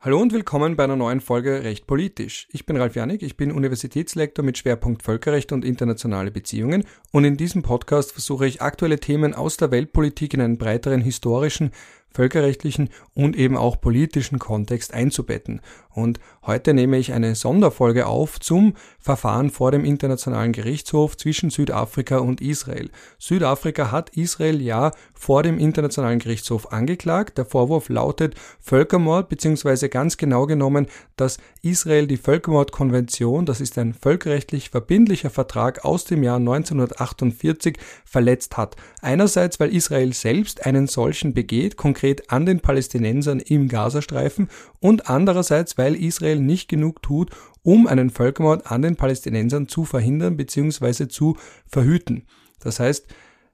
Hallo und willkommen bei einer neuen Folge Recht politisch. Ich bin Ralf Janik, ich bin Universitätslektor mit Schwerpunkt Völkerrecht und internationale Beziehungen und in diesem Podcast versuche ich aktuelle Themen aus der Weltpolitik in einen breiteren historischen, völkerrechtlichen und eben auch politischen Kontext einzubetten. Und heute nehme ich eine Sonderfolge auf zum Verfahren vor dem Internationalen Gerichtshof zwischen Südafrika und Israel. Südafrika hat Israel ja vor dem Internationalen Gerichtshof angeklagt. Der Vorwurf lautet Völkermord, beziehungsweise ganz genau genommen, dass Israel die Völkermordkonvention, das ist ein völkerrechtlich verbindlicher Vertrag aus dem Jahr 1948, verletzt hat. Einerseits, weil Israel selbst einen solchen begeht, konkret an den Palästinensern im Gazastreifen, und andererseits, weil Israel nicht genug tut, um einen Völkermord an den Palästinensern zu verhindern bzw. zu verhüten. Das heißt,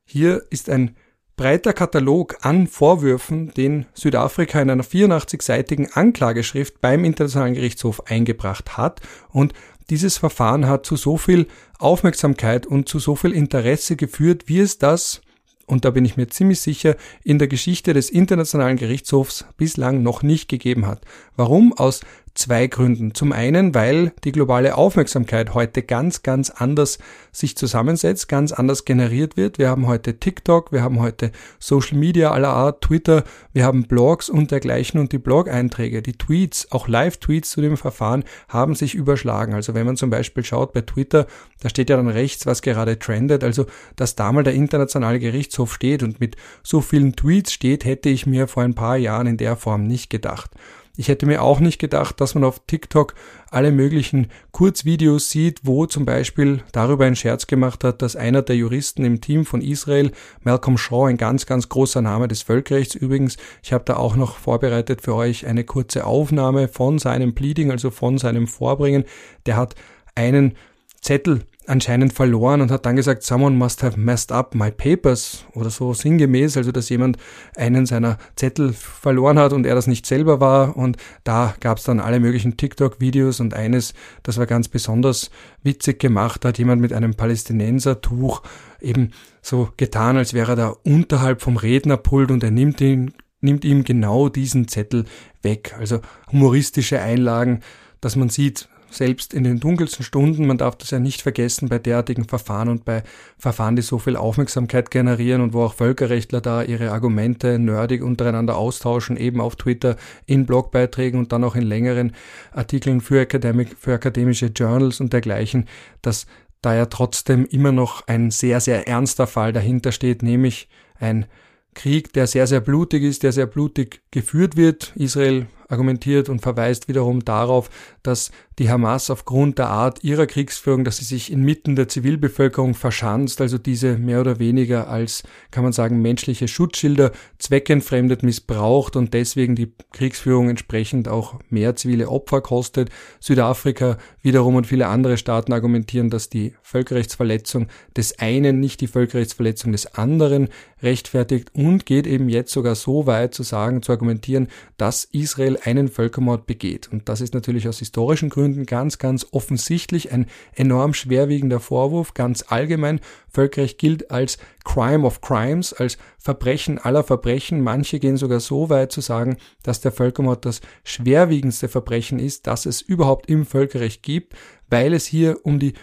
hier ist ein breiter Katalog an Vorwürfen, den Südafrika in einer 84-seitigen Anklageschrift beim Internationalen Gerichtshof eingebracht hat und dieses Verfahren hat zu so viel Aufmerksamkeit und zu so viel Interesse geführt, wie es das und da bin ich mir ziemlich sicher, in der Geschichte des Internationalen Gerichtshofs bislang noch nicht gegeben hat. Warum? Aus zwei Gründen. Zum einen, weil die globale Aufmerksamkeit heute ganz, ganz anders sich zusammensetzt, ganz anders generiert wird. Wir haben heute TikTok, wir haben heute Social Media aller Art, Twitter, wir haben Blogs und dergleichen und die Blog-Einträge, die Tweets, auch Live-Tweets zu dem Verfahren haben sich überschlagen. Also wenn man zum Beispiel schaut bei Twitter, da steht ja dann rechts, was gerade trendet. Also, dass da mal der internationale Gerichtshof steht und mit so vielen Tweets steht, hätte ich mir vor ein paar Jahren in der Form nicht gedacht. Ich hätte mir auch nicht gedacht, dass man auf TikTok alle möglichen Kurzvideos sieht, wo zum Beispiel darüber ein Scherz gemacht hat, dass einer der Juristen im Team von Israel, Malcolm Shaw, ein ganz, ganz großer Name des Völkerrechts übrigens, ich habe da auch noch vorbereitet für euch eine kurze Aufnahme von seinem Pleading, also von seinem Vorbringen, der hat einen Zettel anscheinend verloren und hat dann gesagt, someone must have messed up my papers oder so sinngemäß, also dass jemand einen seiner Zettel verloren hat und er das nicht selber war und da gab es dann alle möglichen TikTok-Videos und eines, das war ganz besonders witzig gemacht, da hat jemand mit einem Palästinensertuch eben so getan, als wäre er da unterhalb vom Rednerpult und er nimmt ihn nimmt ihm genau diesen Zettel weg. Also humoristische Einlagen, dass man sieht, selbst in den dunkelsten Stunden, man darf das ja nicht vergessen bei derartigen Verfahren und bei Verfahren, die so viel Aufmerksamkeit generieren und wo auch Völkerrechtler da ihre Argumente nerdig untereinander austauschen, eben auf Twitter, in Blogbeiträgen und dann auch in längeren Artikeln für, Academic, für akademische Journals und dergleichen, dass da ja trotzdem immer noch ein sehr, sehr ernster Fall dahinter steht, nämlich ein Krieg, der sehr, sehr blutig ist, der sehr blutig geführt wird. Israel argumentiert und verweist wiederum darauf, dass die Hamas aufgrund der Art ihrer Kriegsführung, dass sie sich inmitten der Zivilbevölkerung verschanzt, also diese mehr oder weniger als, kann man sagen, menschliche Schutzschilder zweckentfremdet missbraucht und deswegen die Kriegsführung entsprechend auch mehr zivile Opfer kostet. Südafrika wiederum und viele andere Staaten argumentieren, dass die Völkerrechtsverletzung des einen nicht die Völkerrechtsverletzung des anderen rechtfertigt und geht eben jetzt sogar so weit zu sagen, zu argumentieren, dass Israel einen Völkermord begeht. Und das ist natürlich aus historischen Gründen ganz, ganz offensichtlich ein enorm schwerwiegender Vorwurf. Ganz allgemein, Völkerrecht gilt als Crime of Crimes, als Verbrechen aller Verbrechen. Manche gehen sogar so weit zu sagen, dass der Völkermord das schwerwiegendste Verbrechen ist, das es überhaupt im Völkerrecht gibt, weil es hier um die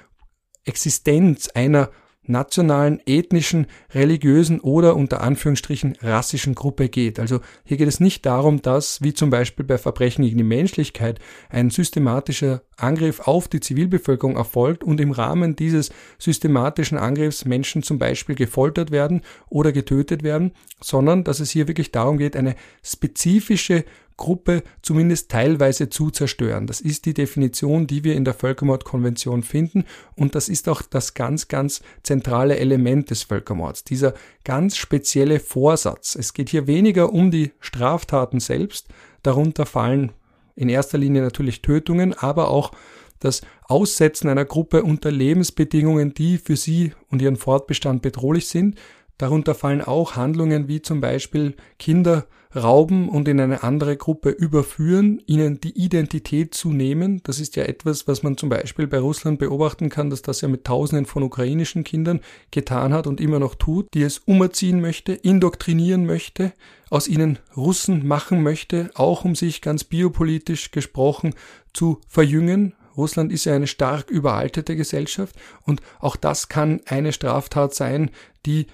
Existenz einer nationalen, ethnischen, religiösen oder unter Anführungsstrichen rassischen Gruppe geht. Also hier geht es nicht darum, dass, wie zum Beispiel bei Verbrechen gegen die Menschlichkeit, ein systematischer Angriff auf die Zivilbevölkerung erfolgt und im Rahmen dieses systematischen Angriffs Menschen zum Beispiel gefoltert werden oder getötet werden, sondern dass es hier wirklich darum geht, eine spezifische Gruppe zumindest teilweise zu zerstören. Das ist die Definition, die wir in der Völkermordkonvention finden und das ist auch das ganz, ganz zentrale Element des Völkermords, dieser ganz spezielle Vorsatz. Es geht hier weniger um die Straftaten selbst, darunter fallen in erster Linie natürlich Tötungen, aber auch das Aussetzen einer Gruppe unter Lebensbedingungen, die für sie und ihren Fortbestand bedrohlich sind, Darunter fallen auch Handlungen wie zum Beispiel Kinder rauben und in eine andere Gruppe überführen, ihnen die Identität zu nehmen. Das ist ja etwas, was man zum Beispiel bei Russland beobachten kann, dass das ja mit Tausenden von ukrainischen Kindern getan hat und immer noch tut, die es umerziehen möchte, indoktrinieren möchte, aus ihnen Russen machen möchte, auch um sich ganz biopolitisch gesprochen zu verjüngen. Russland ist ja eine stark überaltete Gesellschaft und auch das kann eine Straftat sein, die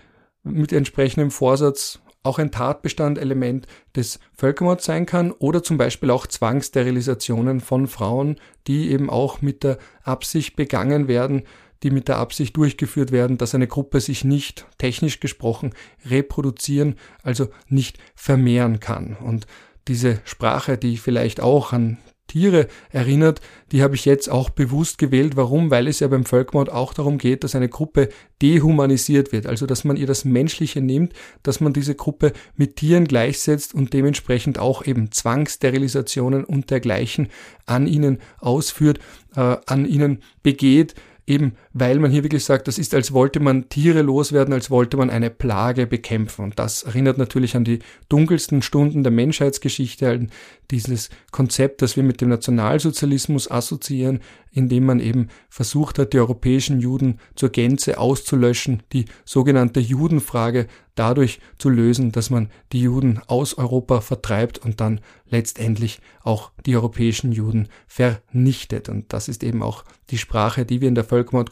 mit entsprechendem Vorsatz auch ein Tatbestandelement des Völkermords sein kann oder zum Beispiel auch Zwangssterilisationen von Frauen, die eben auch mit der Absicht begangen werden, die mit der Absicht durchgeführt werden, dass eine Gruppe sich nicht, technisch gesprochen, reproduzieren, also nicht vermehren kann. Und diese Sprache, die vielleicht auch an Tiere erinnert, die habe ich jetzt auch bewusst gewählt. Warum? Weil es ja beim Völkermord auch darum geht, dass eine Gruppe dehumanisiert wird, also dass man ihr das Menschliche nimmt, dass man diese Gruppe mit Tieren gleichsetzt und dementsprechend auch eben Zwangssterilisationen und dergleichen an ihnen ausführt, äh, an ihnen begeht, Eben weil man hier wirklich sagt, das ist, als wollte man Tiere loswerden, als wollte man eine Plage bekämpfen. Und das erinnert natürlich an die dunkelsten Stunden der Menschheitsgeschichte, an dieses Konzept, das wir mit dem Nationalsozialismus assoziieren, indem man eben versucht hat, die europäischen Juden zur Gänze auszulöschen, die sogenannte Judenfrage dadurch zu lösen, dass man die Juden aus Europa vertreibt und dann letztendlich auch die europäischen Juden vernichtet. Und das ist eben auch die Sprache, die wir in der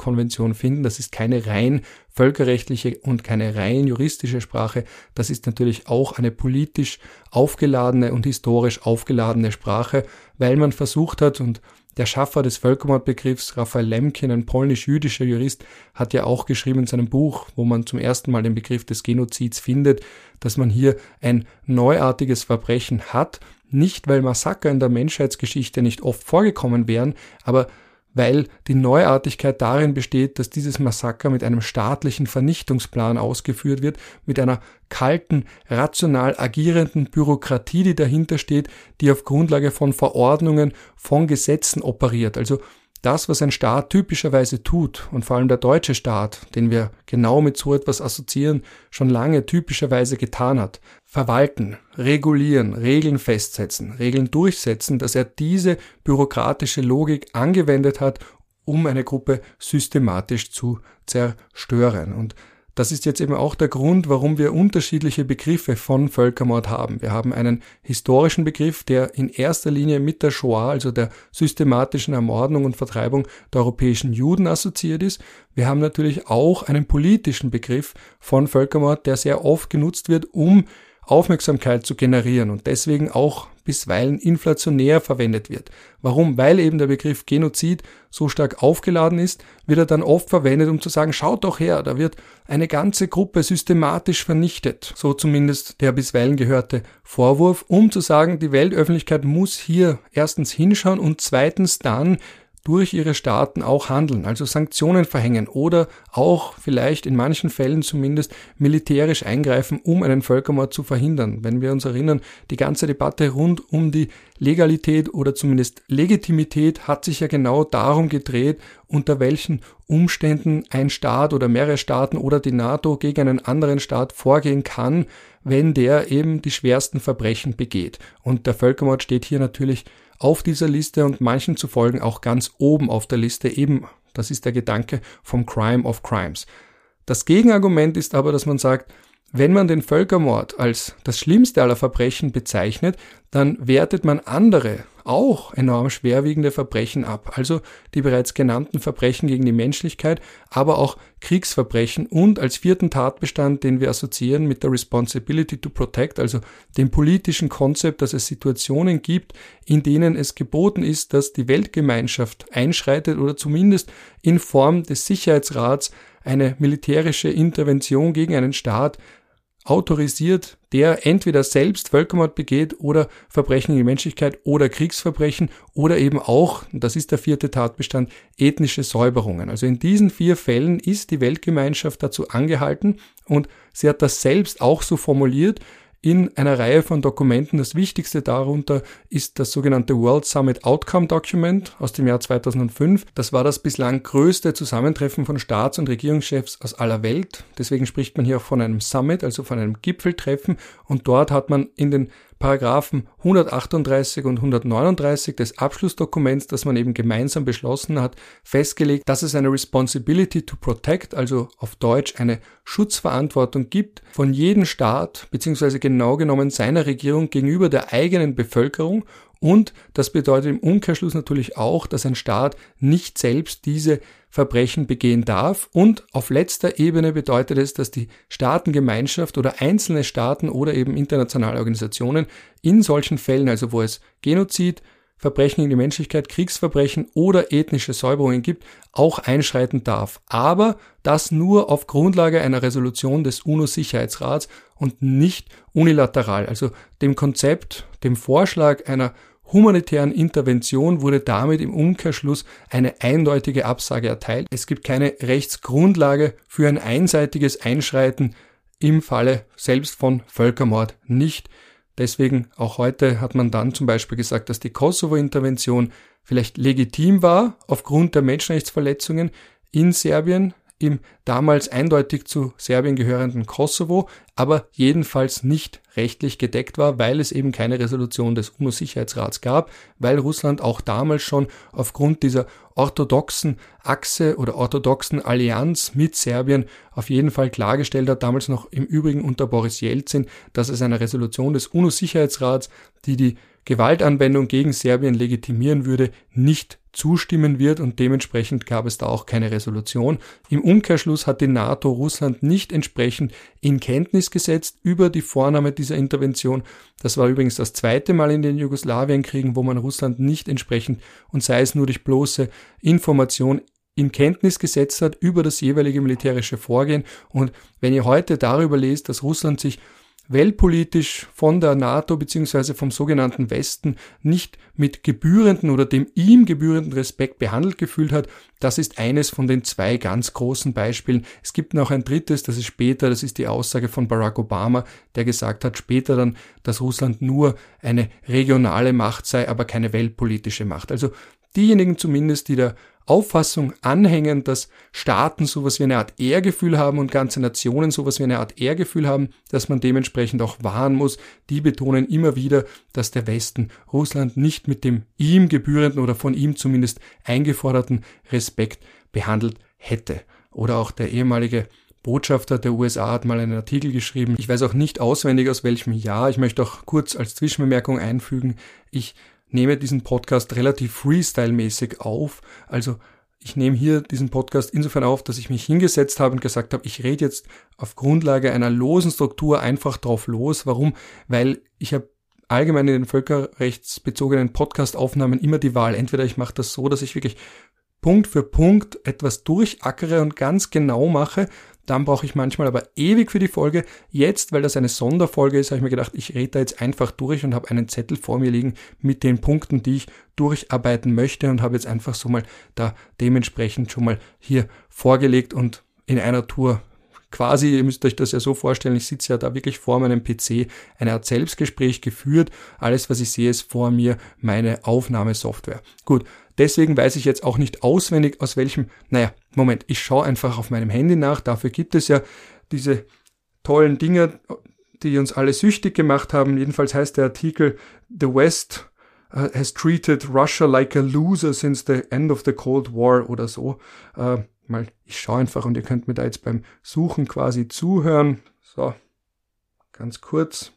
Völkermordkonvention finden. Das ist keine rein völkerrechtliche und keine rein juristische Sprache. Das ist natürlich auch eine politisch aufgeladene und historisch aufgeladene Sprache, weil man versucht hat und der Schaffer des Völkermordbegriffs, Raphael Lemkin, ein polnisch-jüdischer Jurist, hat ja auch geschrieben in seinem Buch, wo man zum ersten Mal den Begriff des Genozids findet, dass man hier ein neuartiges Verbrechen hat, nicht weil Massaker in der Menschheitsgeschichte nicht oft vorgekommen wären, aber weil die Neuartigkeit darin besteht, dass dieses Massaker mit einem staatlichen Vernichtungsplan ausgeführt wird, mit einer kalten, rational agierenden Bürokratie, die dahinter steht, die auf Grundlage von Verordnungen, von Gesetzen operiert. Also das, was ein Staat typischerweise tut, und vor allem der deutsche Staat, den wir genau mit so etwas assoziieren, schon lange typischerweise getan hat, verwalten, regulieren, Regeln festsetzen, Regeln durchsetzen, dass er diese bürokratische Logik angewendet hat, um eine Gruppe systematisch zu zerstören. Und das ist jetzt eben auch der Grund, warum wir unterschiedliche Begriffe von Völkermord haben. Wir haben einen historischen Begriff, der in erster Linie mit der Shoah, also der systematischen Ermordung und Vertreibung der europäischen Juden assoziiert ist. Wir haben natürlich auch einen politischen Begriff von Völkermord, der sehr oft genutzt wird, um Aufmerksamkeit zu generieren und deswegen auch bisweilen inflationär verwendet wird. Warum? Weil eben der Begriff Genozid so stark aufgeladen ist, wird er dann oft verwendet, um zu sagen, schaut doch her, da wird eine ganze Gruppe systematisch vernichtet. So zumindest der bisweilen gehörte Vorwurf, um zu sagen, die Weltöffentlichkeit muss hier erstens hinschauen und zweitens dann durch ihre Staaten auch handeln, also Sanktionen verhängen oder auch vielleicht in manchen Fällen zumindest militärisch eingreifen, um einen Völkermord zu verhindern. Wenn wir uns erinnern, die ganze Debatte rund um die Legalität oder zumindest Legitimität hat sich ja genau darum gedreht, unter welchen Umständen ein Staat oder mehrere Staaten oder die NATO gegen einen anderen Staat vorgehen kann, wenn der eben die schwersten Verbrechen begeht. Und der Völkermord steht hier natürlich auf dieser Liste und manchen zu folgen auch ganz oben auf der Liste eben, das ist der Gedanke vom Crime of Crimes. Das Gegenargument ist aber, dass man sagt, wenn man den Völkermord als das schlimmste aller Verbrechen bezeichnet, dann wertet man andere, auch enorm schwerwiegende Verbrechen ab, also die bereits genannten Verbrechen gegen die Menschlichkeit, aber auch Kriegsverbrechen und als vierten Tatbestand, den wir assoziieren mit der Responsibility to Protect, also dem politischen Konzept, dass es Situationen gibt, in denen es geboten ist, dass die Weltgemeinschaft einschreitet oder zumindest in Form des Sicherheitsrats eine militärische Intervention gegen einen Staat autorisiert, der entweder selbst Völkermord begeht oder Verbrechen gegen Menschlichkeit oder Kriegsverbrechen oder eben auch, das ist der vierte Tatbestand, ethnische Säuberungen. Also in diesen vier Fällen ist die Weltgemeinschaft dazu angehalten und sie hat das selbst auch so formuliert in einer Reihe von Dokumenten. Das wichtigste darunter ist das sogenannte World Summit Outcome Document aus dem Jahr 2005. Das war das bislang größte Zusammentreffen von Staats- und Regierungschefs aus aller Welt. Deswegen spricht man hier auch von einem Summit, also von einem Gipfeltreffen. Und dort hat man in den Paragraphen 138 und 139 des Abschlussdokuments, das man eben gemeinsam beschlossen hat, festgelegt, dass es eine Responsibility to Protect, also auf Deutsch eine Schutzverantwortung gibt von jedem Staat, beziehungsweise genau genommen seiner Regierung gegenüber der eigenen Bevölkerung und das bedeutet im Umkehrschluss natürlich auch, dass ein Staat nicht selbst diese Verbrechen begehen darf. Und auf letzter Ebene bedeutet es, dass die Staatengemeinschaft oder einzelne Staaten oder eben internationale Organisationen in solchen Fällen, also wo es Genozid, Verbrechen gegen die Menschlichkeit, Kriegsverbrechen oder ethnische Säuberungen gibt, auch einschreiten darf. Aber das nur auf Grundlage einer Resolution des UNO-Sicherheitsrats und nicht unilateral. Also dem Konzept, dem Vorschlag einer humanitären Intervention wurde damit im Umkehrschluss eine eindeutige Absage erteilt. Es gibt keine Rechtsgrundlage für ein einseitiges Einschreiten im Falle selbst von Völkermord nicht. Deswegen auch heute hat man dann zum Beispiel gesagt, dass die Kosovo-Intervention vielleicht legitim war aufgrund der Menschenrechtsverletzungen in Serbien, im damals eindeutig zu Serbien gehörenden Kosovo, aber jedenfalls nicht rechtlich gedeckt war, weil es eben keine Resolution des UNO-Sicherheitsrats gab, weil Russland auch damals schon aufgrund dieser orthodoxen Achse oder orthodoxen Allianz mit Serbien auf jeden Fall klargestellt hat, damals noch im Übrigen unter Boris Jelzin, dass es eine Resolution des UNO-Sicherheitsrats, die die Gewaltanwendung gegen Serbien legitimieren würde, nicht zustimmen wird und dementsprechend gab es da auch keine Resolution. Im Umkehrschluss hat die NATO Russland nicht entsprechend in Kenntnis gesetzt über die Vornahme dieser Intervention. Das war übrigens das zweite Mal in den Jugoslawienkriegen, wo man Russland nicht entsprechend und sei es nur durch bloße Information in Kenntnis gesetzt hat über das jeweilige militärische Vorgehen. Und wenn ihr heute darüber lest, dass Russland sich weltpolitisch von der NATO bzw. vom sogenannten Westen nicht mit gebührenden oder dem ihm gebührenden Respekt behandelt gefühlt hat, das ist eines von den zwei ganz großen Beispielen. Es gibt noch ein drittes, das ist später, das ist die Aussage von Barack Obama, der gesagt hat später dann, dass Russland nur eine regionale Macht sei, aber keine weltpolitische Macht. Also diejenigen zumindest, die der Auffassung anhängen, dass Staaten sowas wie eine Art Ehrgefühl haben und ganze Nationen sowas wie eine Art Ehrgefühl haben, dass man dementsprechend auch wahren muss, die betonen immer wieder, dass der Westen Russland nicht mit dem ihm gebührenden oder von ihm zumindest eingeforderten Respekt behandelt hätte. Oder auch der ehemalige Botschafter der USA hat mal einen Artikel geschrieben. Ich weiß auch nicht auswendig aus welchem Jahr. Ich möchte auch kurz als Zwischenbemerkung einfügen. Ich nehme diesen Podcast relativ freestyle-mäßig auf. Also ich nehme hier diesen Podcast insofern auf, dass ich mich hingesetzt habe und gesagt habe, ich rede jetzt auf Grundlage einer losen Struktur einfach drauf los. Warum? Weil ich habe allgemein in den völkerrechtsbezogenen Podcast-Aufnahmen immer die Wahl. Entweder ich mache das so, dass ich wirklich Punkt für Punkt etwas durchackere und ganz genau mache, dann brauche ich manchmal aber ewig für die Folge. Jetzt, weil das eine Sonderfolge ist, habe ich mir gedacht, ich rede da jetzt einfach durch und habe einen Zettel vor mir liegen mit den Punkten, die ich durcharbeiten möchte und habe jetzt einfach so mal da dementsprechend schon mal hier vorgelegt und in einer Tour quasi, ihr müsst euch das ja so vorstellen, ich sitze ja da wirklich vor meinem PC, eine Art Selbstgespräch geführt. Alles, was ich sehe, ist vor mir meine Aufnahmesoftware. Gut, Deswegen weiß ich jetzt auch nicht auswendig, aus welchem, naja, Moment, ich schaue einfach auf meinem Handy nach. Dafür gibt es ja diese tollen Dinge, die uns alle süchtig gemacht haben. Jedenfalls heißt der Artikel The West uh, has treated Russia like a loser since the end of the Cold War oder so. Uh, mal, ich schaue einfach und ihr könnt mir da jetzt beim Suchen quasi zuhören. So, ganz kurz.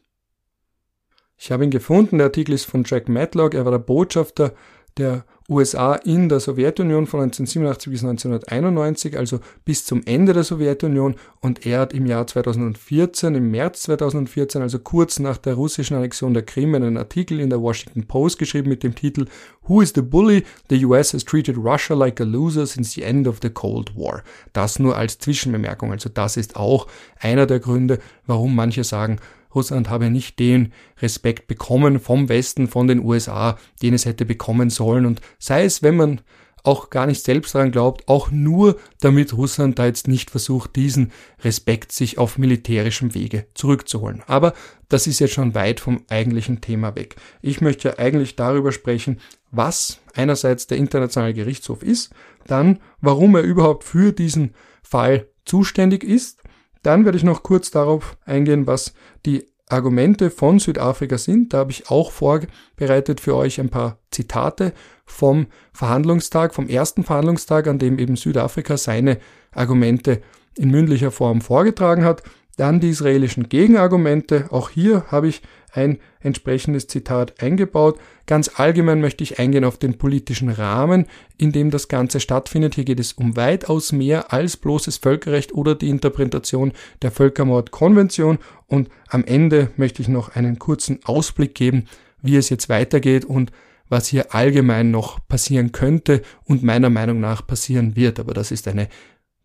Ich habe ihn gefunden. Der Artikel ist von Jack Matlock. Er war der Botschafter der USA in der Sowjetunion von 1987 bis 1991, also bis zum Ende der Sowjetunion. Und er hat im Jahr 2014, im März 2014, also kurz nach der russischen Annexion der Krim, einen Artikel in der Washington Post geschrieben mit dem Titel Who is the bully? The US has treated Russia like a loser since the end of the Cold War. Das nur als Zwischenbemerkung. Also das ist auch einer der Gründe, warum manche sagen, Russland habe nicht den Respekt bekommen vom Westen, von den USA, den es hätte bekommen sollen. Und sei es, wenn man auch gar nicht selbst daran glaubt, auch nur damit Russland da jetzt nicht versucht, diesen Respekt sich auf militärischem Wege zurückzuholen. Aber das ist jetzt schon weit vom eigentlichen Thema weg. Ich möchte ja eigentlich darüber sprechen, was einerseits der internationale Gerichtshof ist, dann warum er überhaupt für diesen Fall zuständig ist, dann werde ich noch kurz darauf eingehen, was die Argumente von Südafrika sind. Da habe ich auch vorbereitet für euch ein paar Zitate vom Verhandlungstag, vom ersten Verhandlungstag, an dem eben Südafrika seine Argumente in mündlicher Form vorgetragen hat. Dann die israelischen Gegenargumente. Auch hier habe ich ein entsprechendes Zitat eingebaut. Ganz allgemein möchte ich eingehen auf den politischen Rahmen, in dem das Ganze stattfindet. Hier geht es um weitaus mehr als bloßes Völkerrecht oder die Interpretation der Völkermordkonvention. Und am Ende möchte ich noch einen kurzen Ausblick geben, wie es jetzt weitergeht und was hier allgemein noch passieren könnte und meiner Meinung nach passieren wird. Aber das ist eine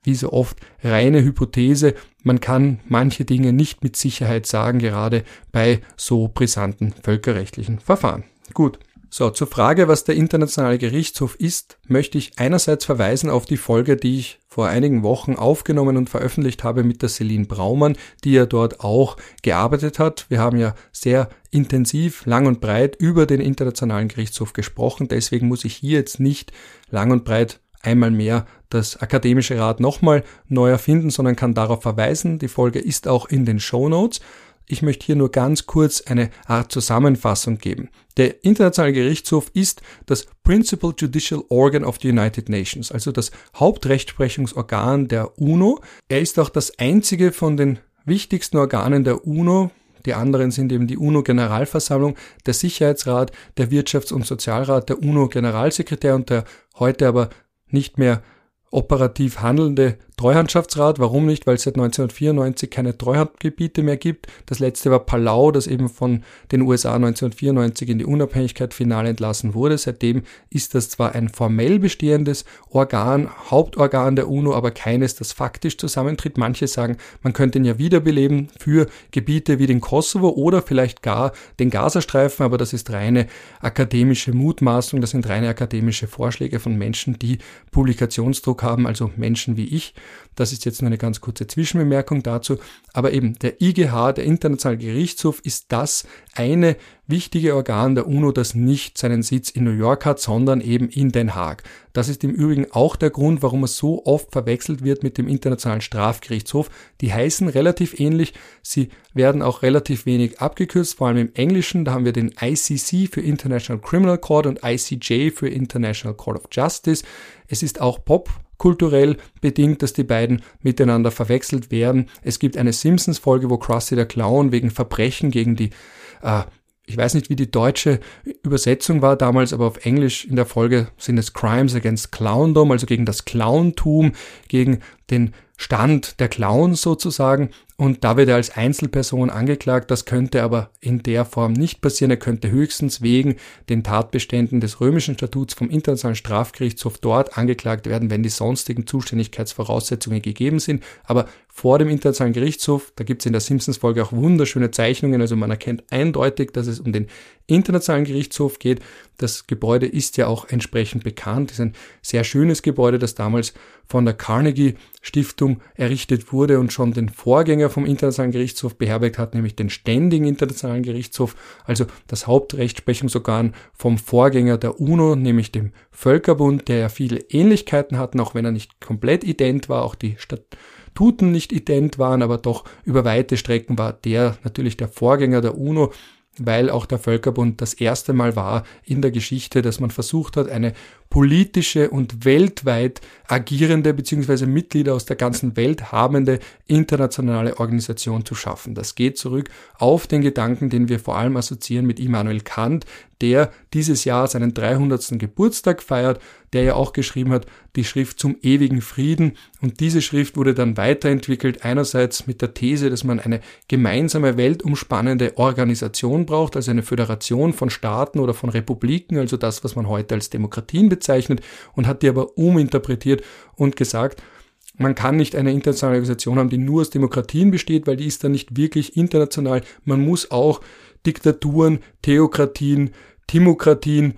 wie so oft reine Hypothese. Man kann manche Dinge nicht mit Sicherheit sagen, gerade bei so brisanten völkerrechtlichen Verfahren. Gut. So, zur Frage, was der Internationale Gerichtshof ist, möchte ich einerseits verweisen auf die Folge, die ich vor einigen Wochen aufgenommen und veröffentlicht habe mit der Celine Braumann, die ja dort auch gearbeitet hat. Wir haben ja sehr intensiv, lang und breit über den Internationalen Gerichtshof gesprochen. Deswegen muss ich hier jetzt nicht lang und breit einmal mehr das akademische Rad nochmal neu erfinden, sondern kann darauf verweisen. Die Folge ist auch in den Show Notes. Ich möchte hier nur ganz kurz eine Art Zusammenfassung geben. Der Internationale Gerichtshof ist das Principal Judicial Organ of the United Nations, also das Hauptrechtsprechungsorgan der UNO. Er ist auch das einzige von den wichtigsten Organen der UNO, die anderen sind eben die UNO-Generalversammlung, der Sicherheitsrat, der Wirtschafts- und Sozialrat, der UNO-Generalsekretär und der heute aber nicht mehr operativ handelnde Treuhandschaftsrat. Warum nicht? Weil es seit 1994 keine Treuhandgebiete mehr gibt. Das letzte war Palau, das eben von den USA 1994 in die Unabhängigkeit final entlassen wurde. Seitdem ist das zwar ein formell bestehendes Organ, Hauptorgan der UNO, aber keines, das faktisch zusammentritt. Manche sagen, man könnte ihn ja wiederbeleben für Gebiete wie den Kosovo oder vielleicht gar den Gazastreifen, aber das ist reine akademische Mutmaßung, das sind reine akademische Vorschläge von Menschen, die Publikationsdruck haben, also Menschen wie ich. Das ist jetzt nur eine ganz kurze Zwischenbemerkung dazu. Aber eben der IGH, der Internationale Gerichtshof, ist das eine wichtige Organ der UNO, das nicht seinen Sitz in New York hat, sondern eben in Den Haag. Das ist im Übrigen auch der Grund, warum es so oft verwechselt wird mit dem Internationalen Strafgerichtshof. Die heißen relativ ähnlich, sie werden auch relativ wenig abgekürzt, vor allem im Englischen. Da haben wir den ICC für International Criminal Court und ICJ für International Court of Justice. Es ist auch Pop kulturell bedingt, dass die beiden miteinander verwechselt werden. Es gibt eine Simpsons-Folge, wo Krusty der Clown wegen Verbrechen gegen die, äh, ich weiß nicht, wie die deutsche Übersetzung war damals, aber auf Englisch in der Folge sind es Crimes against Clowndom, also gegen das Clowntum, gegen den Stand der Clowns sozusagen. Und da wird er als Einzelperson angeklagt. Das könnte aber in der Form nicht passieren. Er könnte höchstens wegen den Tatbeständen des römischen Statuts vom Internationalen Strafgerichtshof dort angeklagt werden, wenn die sonstigen Zuständigkeitsvoraussetzungen gegeben sind. Aber vor dem Internationalen Gerichtshof, da gibt es in der Simpsons-Folge auch wunderschöne Zeichnungen. Also man erkennt eindeutig, dass es um den Internationalen Gerichtshof geht. Das Gebäude ist ja auch entsprechend bekannt. Es ist ein sehr schönes Gebäude, das damals von der Carnegie Stiftung errichtet wurde und schon den Vorgänger vom Internationalen Gerichtshof beherbergt hat, nämlich den Ständigen Internationalen Gerichtshof, also das Hauptrechtsprechungsorgan vom Vorgänger der UNO, nämlich dem Völkerbund, der ja viele Ähnlichkeiten hatten, auch wenn er nicht komplett ident war, auch die Statuten nicht ident waren, aber doch über weite Strecken war der natürlich der Vorgänger der UNO weil auch der Völkerbund das erste Mal war in der Geschichte, dass man versucht hat, eine politische und weltweit agierende bzw. Mitglieder aus der ganzen Welt habende internationale Organisation zu schaffen. Das geht zurück auf den Gedanken, den wir vor allem assoziieren mit Immanuel Kant, der dieses Jahr seinen 300. Geburtstag feiert, der ja auch geschrieben hat, die Schrift zum ewigen Frieden. Und diese Schrift wurde dann weiterentwickelt, einerseits mit der These, dass man eine gemeinsame weltumspannende Organisation braucht, also eine Föderation von Staaten oder von Republiken, also das, was man heute als Demokratien bezeichnet, und hat die aber uminterpretiert und gesagt, man kann nicht eine internationale Organisation haben, die nur aus Demokratien besteht, weil die ist dann nicht wirklich international. Man muss auch Diktaturen, Theokratien, Timokratien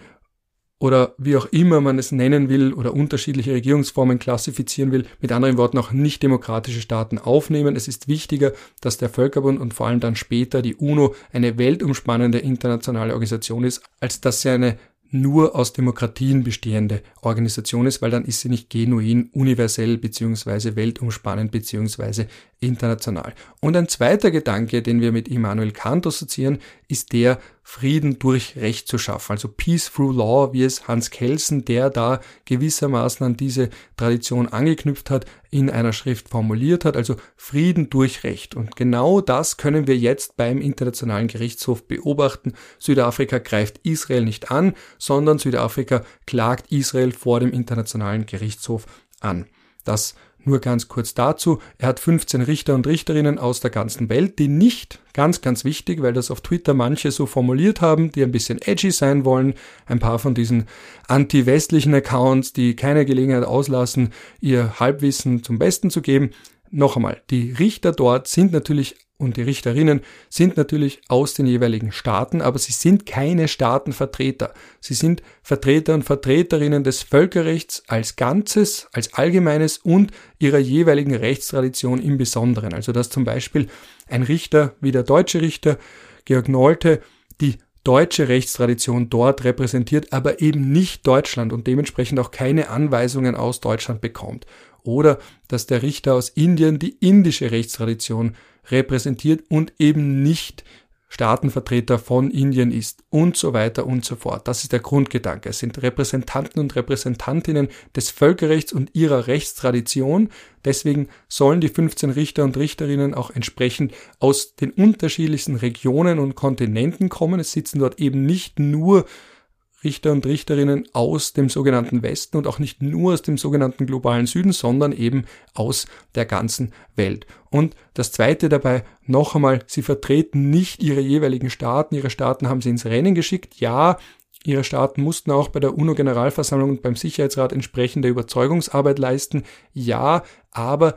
oder wie auch immer man es nennen will oder unterschiedliche Regierungsformen klassifizieren will, mit anderen Worten auch nicht demokratische Staaten aufnehmen. Es ist wichtiger, dass der Völkerbund und vor allem dann später die UNO eine weltumspannende internationale Organisation ist, als dass sie eine nur aus Demokratien bestehende Organisation ist, weil dann ist sie nicht genuin universell beziehungsweise weltumspannend beziehungsweise international. Und ein zweiter Gedanke, den wir mit Immanuel Kant assoziieren, ist der, Frieden durch Recht zu schaffen. Also Peace through Law, wie es Hans Kelsen, der da gewissermaßen an diese Tradition angeknüpft hat, in einer Schrift formuliert hat. Also Frieden durch Recht. Und genau das können wir jetzt beim Internationalen Gerichtshof beobachten. Südafrika greift Israel nicht an, sondern Südafrika klagt Israel vor dem Internationalen Gerichtshof an. Das nur ganz kurz dazu. Er hat 15 Richter und Richterinnen aus der ganzen Welt, die nicht, ganz, ganz wichtig, weil das auf Twitter manche so formuliert haben, die ein bisschen edgy sein wollen, ein paar von diesen anti-westlichen Accounts, die keine Gelegenheit auslassen, ihr Halbwissen zum Besten zu geben. Noch einmal, die Richter dort sind natürlich und die Richterinnen sind natürlich aus den jeweiligen Staaten, aber sie sind keine Staatenvertreter. Sie sind Vertreter und Vertreterinnen des Völkerrechts als Ganzes, als Allgemeines und ihrer jeweiligen Rechtstradition im Besonderen. Also dass zum Beispiel ein Richter wie der deutsche Richter Georg Nolte die deutsche Rechtstradition dort repräsentiert, aber eben nicht Deutschland und dementsprechend auch keine Anweisungen aus Deutschland bekommt. Oder dass der Richter aus Indien die indische Rechtstradition repräsentiert und eben nicht Staatenvertreter von Indien ist und so weiter und so fort. Das ist der Grundgedanke. Es sind Repräsentanten und Repräsentantinnen des Völkerrechts und ihrer Rechtstradition. Deswegen sollen die 15 Richter und Richterinnen auch entsprechend aus den unterschiedlichsten Regionen und Kontinenten kommen. Es sitzen dort eben nicht nur Richter und Richterinnen aus dem sogenannten Westen und auch nicht nur aus dem sogenannten globalen Süden, sondern eben aus der ganzen Welt. Und das Zweite dabei, noch einmal, sie vertreten nicht ihre jeweiligen Staaten. Ihre Staaten haben sie ins Rennen geschickt. Ja, ihre Staaten mussten auch bei der UNO-Generalversammlung und beim Sicherheitsrat entsprechende Überzeugungsarbeit leisten. Ja, aber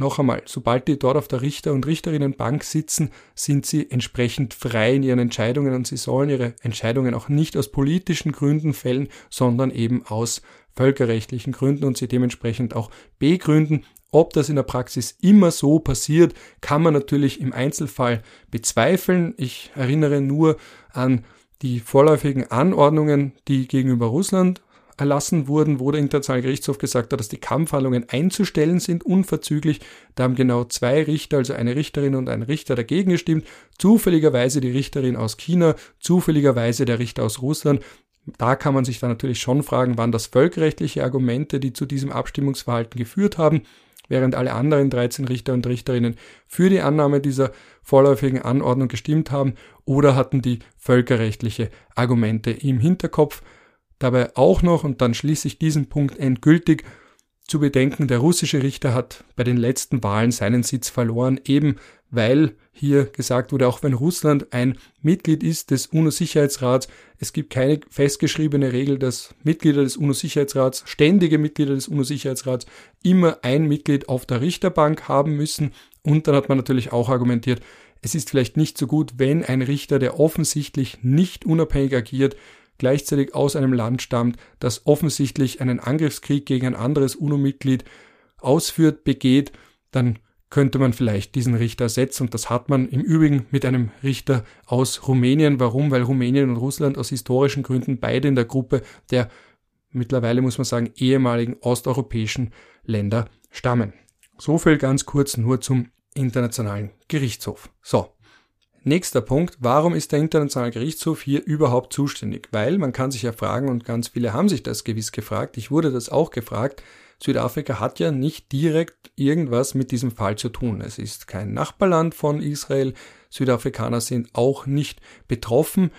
noch einmal, sobald die dort auf der Richter- und Richterinnenbank sitzen, sind sie entsprechend frei in ihren Entscheidungen und sie sollen ihre Entscheidungen auch nicht aus politischen Gründen fällen, sondern eben aus völkerrechtlichen Gründen und sie dementsprechend auch begründen. Ob das in der Praxis immer so passiert, kann man natürlich im Einzelfall bezweifeln. Ich erinnere nur an die vorläufigen Anordnungen, die gegenüber Russland erlassen wurden, wo der Internationale Gerichtshof gesagt hat, dass die Kampfhandlungen einzustellen sind, unverzüglich. Da haben genau zwei Richter, also eine Richterin und ein Richter dagegen gestimmt. Zufälligerweise die Richterin aus China, zufälligerweise der Richter aus Russland. Da kann man sich dann natürlich schon fragen, waren das völkerrechtliche Argumente, die zu diesem Abstimmungsverhalten geführt haben, während alle anderen 13 Richter und Richterinnen für die Annahme dieser vorläufigen Anordnung gestimmt haben, oder hatten die völkerrechtliche Argumente im Hinterkopf. Dabei auch noch, und dann schließe ich diesen Punkt endgültig, zu bedenken, der russische Richter hat bei den letzten Wahlen seinen Sitz verloren, eben weil hier gesagt wurde, auch wenn Russland ein Mitglied ist des UNO-Sicherheitsrats, es gibt keine festgeschriebene Regel, dass Mitglieder des UNO-Sicherheitsrats, ständige Mitglieder des UNO-Sicherheitsrats immer ein Mitglied auf der Richterbank haben müssen. Und dann hat man natürlich auch argumentiert, es ist vielleicht nicht so gut, wenn ein Richter, der offensichtlich nicht unabhängig agiert, gleichzeitig aus einem Land stammt, das offensichtlich einen Angriffskrieg gegen ein anderes UNO-Mitglied ausführt, begeht, dann könnte man vielleicht diesen Richter ersetzen. Und das hat man im Übrigen mit einem Richter aus Rumänien. Warum? Weil Rumänien und Russland aus historischen Gründen beide in der Gruppe der mittlerweile muss man sagen ehemaligen osteuropäischen Länder stammen. So viel ganz kurz nur zum Internationalen Gerichtshof. So, Nächster Punkt, warum ist der Internationale Gerichtshof hier überhaupt zuständig? Weil man kann sich ja fragen, und ganz viele haben sich das gewiss gefragt, ich wurde das auch gefragt, Südafrika hat ja nicht direkt irgendwas mit diesem Fall zu tun. Es ist kein Nachbarland von Israel, Südafrikaner sind auch nicht betroffen,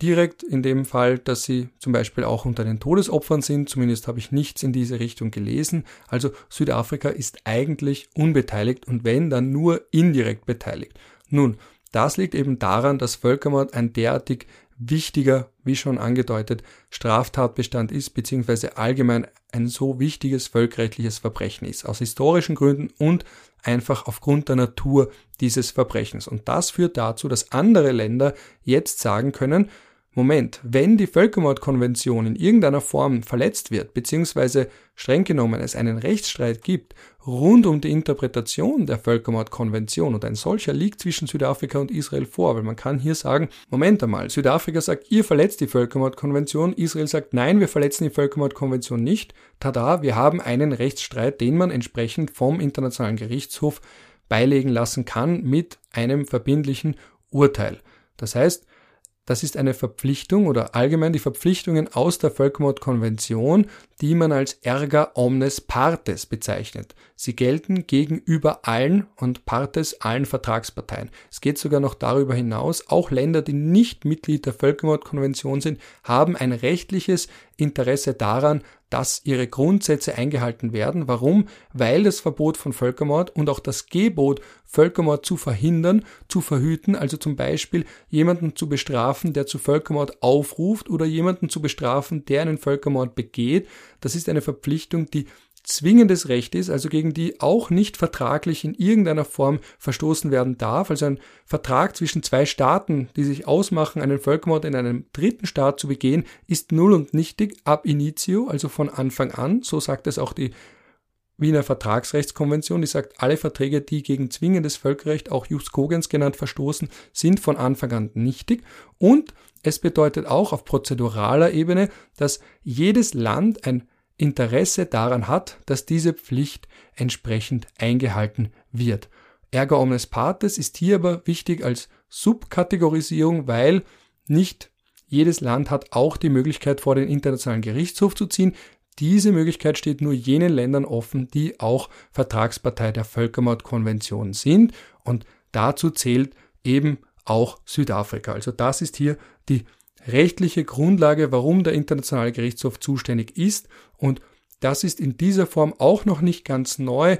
direkt in dem Fall, dass sie zum Beispiel auch unter den Todesopfern sind. Zumindest habe ich nichts in diese Richtung gelesen. Also Südafrika ist eigentlich unbeteiligt und wenn, dann nur indirekt beteiligt. Nun, das liegt eben daran, dass Völkermord ein derartig wichtiger, wie schon angedeutet, Straftatbestand ist, beziehungsweise allgemein ein so wichtiges völkerrechtliches Verbrechen ist, aus historischen Gründen und einfach aufgrund der Natur dieses Verbrechens. Und das führt dazu, dass andere Länder jetzt sagen können, Moment, wenn die Völkermordkonvention in irgendeiner Form verletzt wird, beziehungsweise streng genommen es einen Rechtsstreit gibt rund um die Interpretation der Völkermordkonvention und ein solcher liegt zwischen Südafrika und Israel vor, weil man kann hier sagen, Moment einmal, Südafrika sagt, ihr verletzt die Völkermordkonvention, Israel sagt, nein, wir verletzen die Völkermordkonvention nicht, tada, wir haben einen Rechtsstreit, den man entsprechend vom Internationalen Gerichtshof beilegen lassen kann mit einem verbindlichen Urteil. Das heißt, das ist eine Verpflichtung oder allgemein die Verpflichtungen aus der Völkermordkonvention, die man als erga omnes partes bezeichnet. Sie gelten gegenüber allen und partes allen Vertragsparteien. Es geht sogar noch darüber hinaus, auch Länder, die nicht Mitglied der Völkermordkonvention sind, haben ein rechtliches Interesse daran, dass ihre Grundsätze eingehalten werden. Warum? Weil das Verbot von Völkermord und auch das Gebot, Völkermord zu verhindern, zu verhüten, also zum Beispiel jemanden zu bestrafen, der zu Völkermord aufruft oder jemanden zu bestrafen, der einen Völkermord begeht, das ist eine Verpflichtung, die zwingendes Recht ist, also gegen die auch nicht vertraglich in irgendeiner Form verstoßen werden darf. Also ein Vertrag zwischen zwei Staaten, die sich ausmachen, einen Völkermord in einem dritten Staat zu begehen, ist null und nichtig ab initio, also von Anfang an. So sagt es auch die Wiener Vertragsrechtskonvention, die sagt, alle Verträge, die gegen zwingendes Völkerrecht, auch Jus Cogens genannt, verstoßen, sind von Anfang an nichtig. Und es bedeutet auch auf prozeduraler Ebene, dass jedes Land ein Interesse daran hat, dass diese Pflicht entsprechend eingehalten wird. Erga omnes partes ist hier aber wichtig als Subkategorisierung, weil nicht jedes Land hat auch die Möglichkeit, vor den Internationalen Gerichtshof zu ziehen. Diese Möglichkeit steht nur jenen Ländern offen, die auch Vertragspartei der Völkermordkonvention sind und dazu zählt eben auch Südafrika. Also das ist hier die rechtliche Grundlage, warum der Internationale Gerichtshof zuständig ist. Und das ist in dieser Form auch noch nicht ganz neu,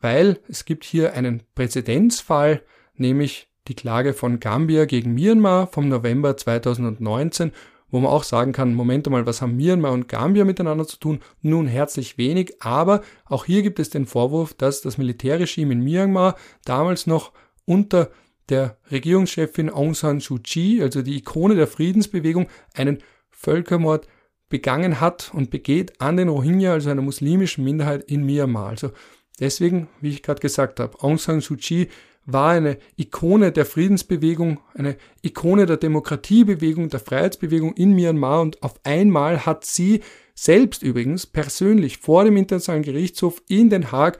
weil es gibt hier einen Präzedenzfall, nämlich die Klage von Gambia gegen Myanmar vom November 2019, wo man auch sagen kann, Moment einmal, was haben Myanmar und Gambia miteinander zu tun? Nun herzlich wenig, aber auch hier gibt es den Vorwurf, dass das Militärregime in Myanmar damals noch unter der Regierungschefin Aung San Suu Kyi, also die Ikone der Friedensbewegung, einen Völkermord begangen hat und begeht an den Rohingya, also einer muslimischen Minderheit in Myanmar. Also deswegen, wie ich gerade gesagt habe, Aung San Suu Kyi war eine Ikone der Friedensbewegung, eine Ikone der Demokratiebewegung, der Freiheitsbewegung in Myanmar und auf einmal hat sie selbst übrigens persönlich vor dem Internationalen Gerichtshof in Den Haag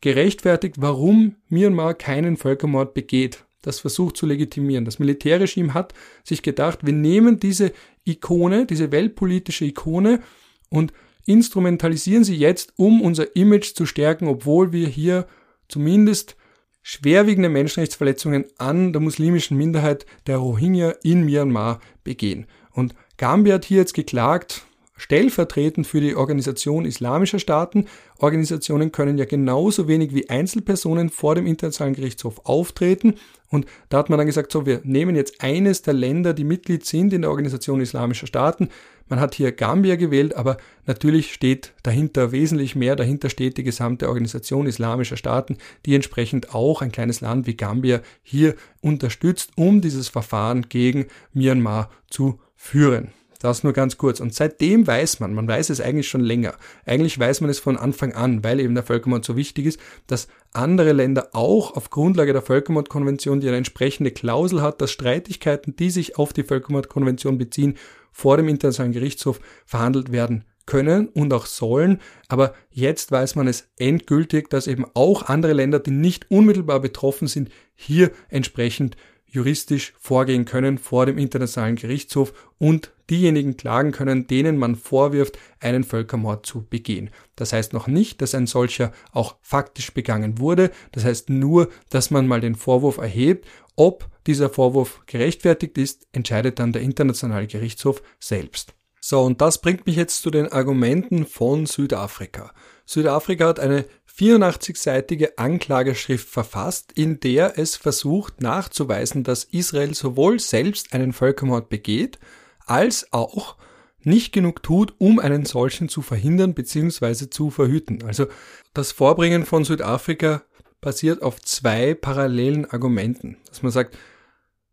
gerechtfertigt, warum Myanmar keinen Völkermord begeht. Das versucht zu legitimieren. Das Militärregime hat sich gedacht, wir nehmen diese Ikone, diese weltpolitische Ikone und instrumentalisieren sie jetzt, um unser Image zu stärken, obwohl wir hier zumindest schwerwiegende Menschenrechtsverletzungen an der muslimischen Minderheit der Rohingya in Myanmar begehen. Und Gambia hat hier jetzt geklagt, stellvertretend für die Organisation islamischer Staaten. Organisationen können ja genauso wenig wie Einzelpersonen vor dem Internationalen Gerichtshof auftreten. Und da hat man dann gesagt, so, wir nehmen jetzt eines der Länder, die Mitglied sind in der Organisation islamischer Staaten. Man hat hier Gambia gewählt, aber natürlich steht dahinter wesentlich mehr. Dahinter steht die gesamte Organisation islamischer Staaten, die entsprechend auch ein kleines Land wie Gambia hier unterstützt, um dieses Verfahren gegen Myanmar zu führen. Das nur ganz kurz. Und seitdem weiß man, man weiß es eigentlich schon länger, eigentlich weiß man es von Anfang an, weil eben der Völkermord so wichtig ist, dass andere Länder auch auf Grundlage der Völkermordkonvention, die eine entsprechende Klausel hat, dass Streitigkeiten, die sich auf die Völkermordkonvention beziehen, vor dem Internationalen Gerichtshof verhandelt werden können und auch sollen. Aber jetzt weiß man es endgültig, dass eben auch andere Länder, die nicht unmittelbar betroffen sind, hier entsprechend juristisch vorgehen können vor dem Internationalen Gerichtshof und diejenigen klagen können, denen man vorwirft, einen Völkermord zu begehen. Das heißt noch nicht, dass ein solcher auch faktisch begangen wurde. Das heißt nur, dass man mal den Vorwurf erhebt. Ob dieser Vorwurf gerechtfertigt ist, entscheidet dann der Internationale Gerichtshof selbst. So, und das bringt mich jetzt zu den Argumenten von Südafrika. Südafrika hat eine 84-seitige Anklageschrift verfasst, in der es versucht nachzuweisen, dass Israel sowohl selbst einen Völkermord begeht, als auch nicht genug tut, um einen solchen zu verhindern bzw. zu verhüten. Also das Vorbringen von Südafrika basiert auf zwei parallelen Argumenten. Dass man sagt,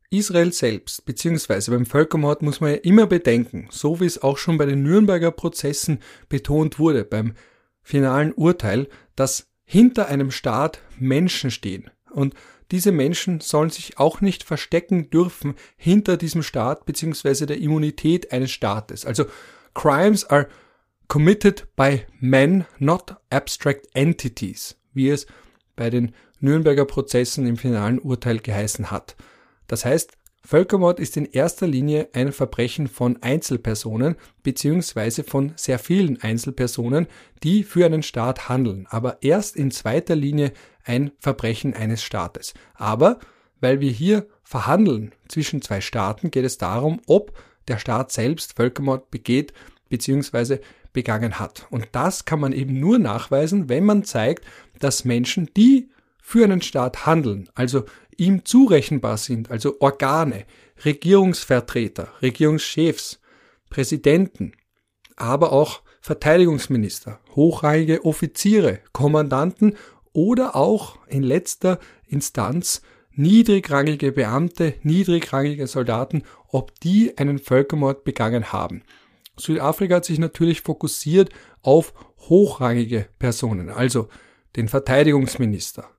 Israel selbst, beziehungsweise beim Völkermord muss man ja immer bedenken, so wie es auch schon bei den Nürnberger Prozessen betont wurde, beim finalen Urteil, dass hinter einem Staat Menschen stehen. Und diese Menschen sollen sich auch nicht verstecken dürfen hinter diesem Staat beziehungsweise der Immunität eines Staates. Also Crimes are committed by men, not abstract entities, wie es bei den Nürnberger Prozessen im finalen Urteil geheißen hat. Das heißt, Völkermord ist in erster Linie ein Verbrechen von Einzelpersonen beziehungsweise von sehr vielen Einzelpersonen, die für einen Staat handeln, aber erst in zweiter Linie ein Verbrechen eines Staates. Aber weil wir hier verhandeln zwischen zwei Staaten, geht es darum, ob der Staat selbst Völkermord begeht beziehungsweise begangen hat. Und das kann man eben nur nachweisen, wenn man zeigt, dass Menschen, die für einen Staat handeln, also ihm zurechenbar sind, also Organe, Regierungsvertreter, Regierungschefs, Präsidenten, aber auch Verteidigungsminister, hochrangige Offiziere, Kommandanten oder auch in letzter Instanz niedrigrangige Beamte, niedrigrangige Soldaten, ob die einen Völkermord begangen haben. Südafrika hat sich natürlich fokussiert auf hochrangige Personen, also den Verteidigungsminister,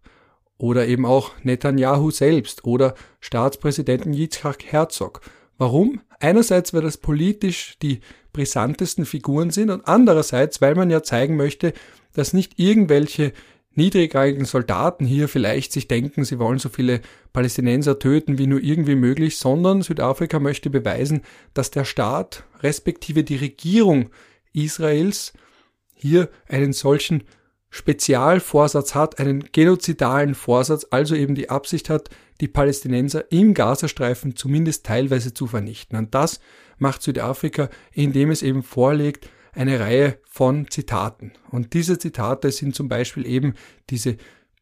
oder eben auch Netanyahu selbst oder Staatspräsidenten Yitzhak Herzog. Warum? Einerseits, weil das politisch die brisantesten Figuren sind und andererseits, weil man ja zeigen möchte, dass nicht irgendwelche niedrigrangigen Soldaten hier vielleicht sich denken, sie wollen so viele Palästinenser töten wie nur irgendwie möglich, sondern Südafrika möchte beweisen, dass der Staat respektive die Regierung Israels hier einen solchen Spezialvorsatz hat, einen genozidalen Vorsatz, also eben die Absicht hat, die Palästinenser im Gazastreifen zumindest teilweise zu vernichten. Und das macht Südafrika, indem es eben vorlegt, eine Reihe von Zitaten. Und diese Zitate sind zum Beispiel eben diese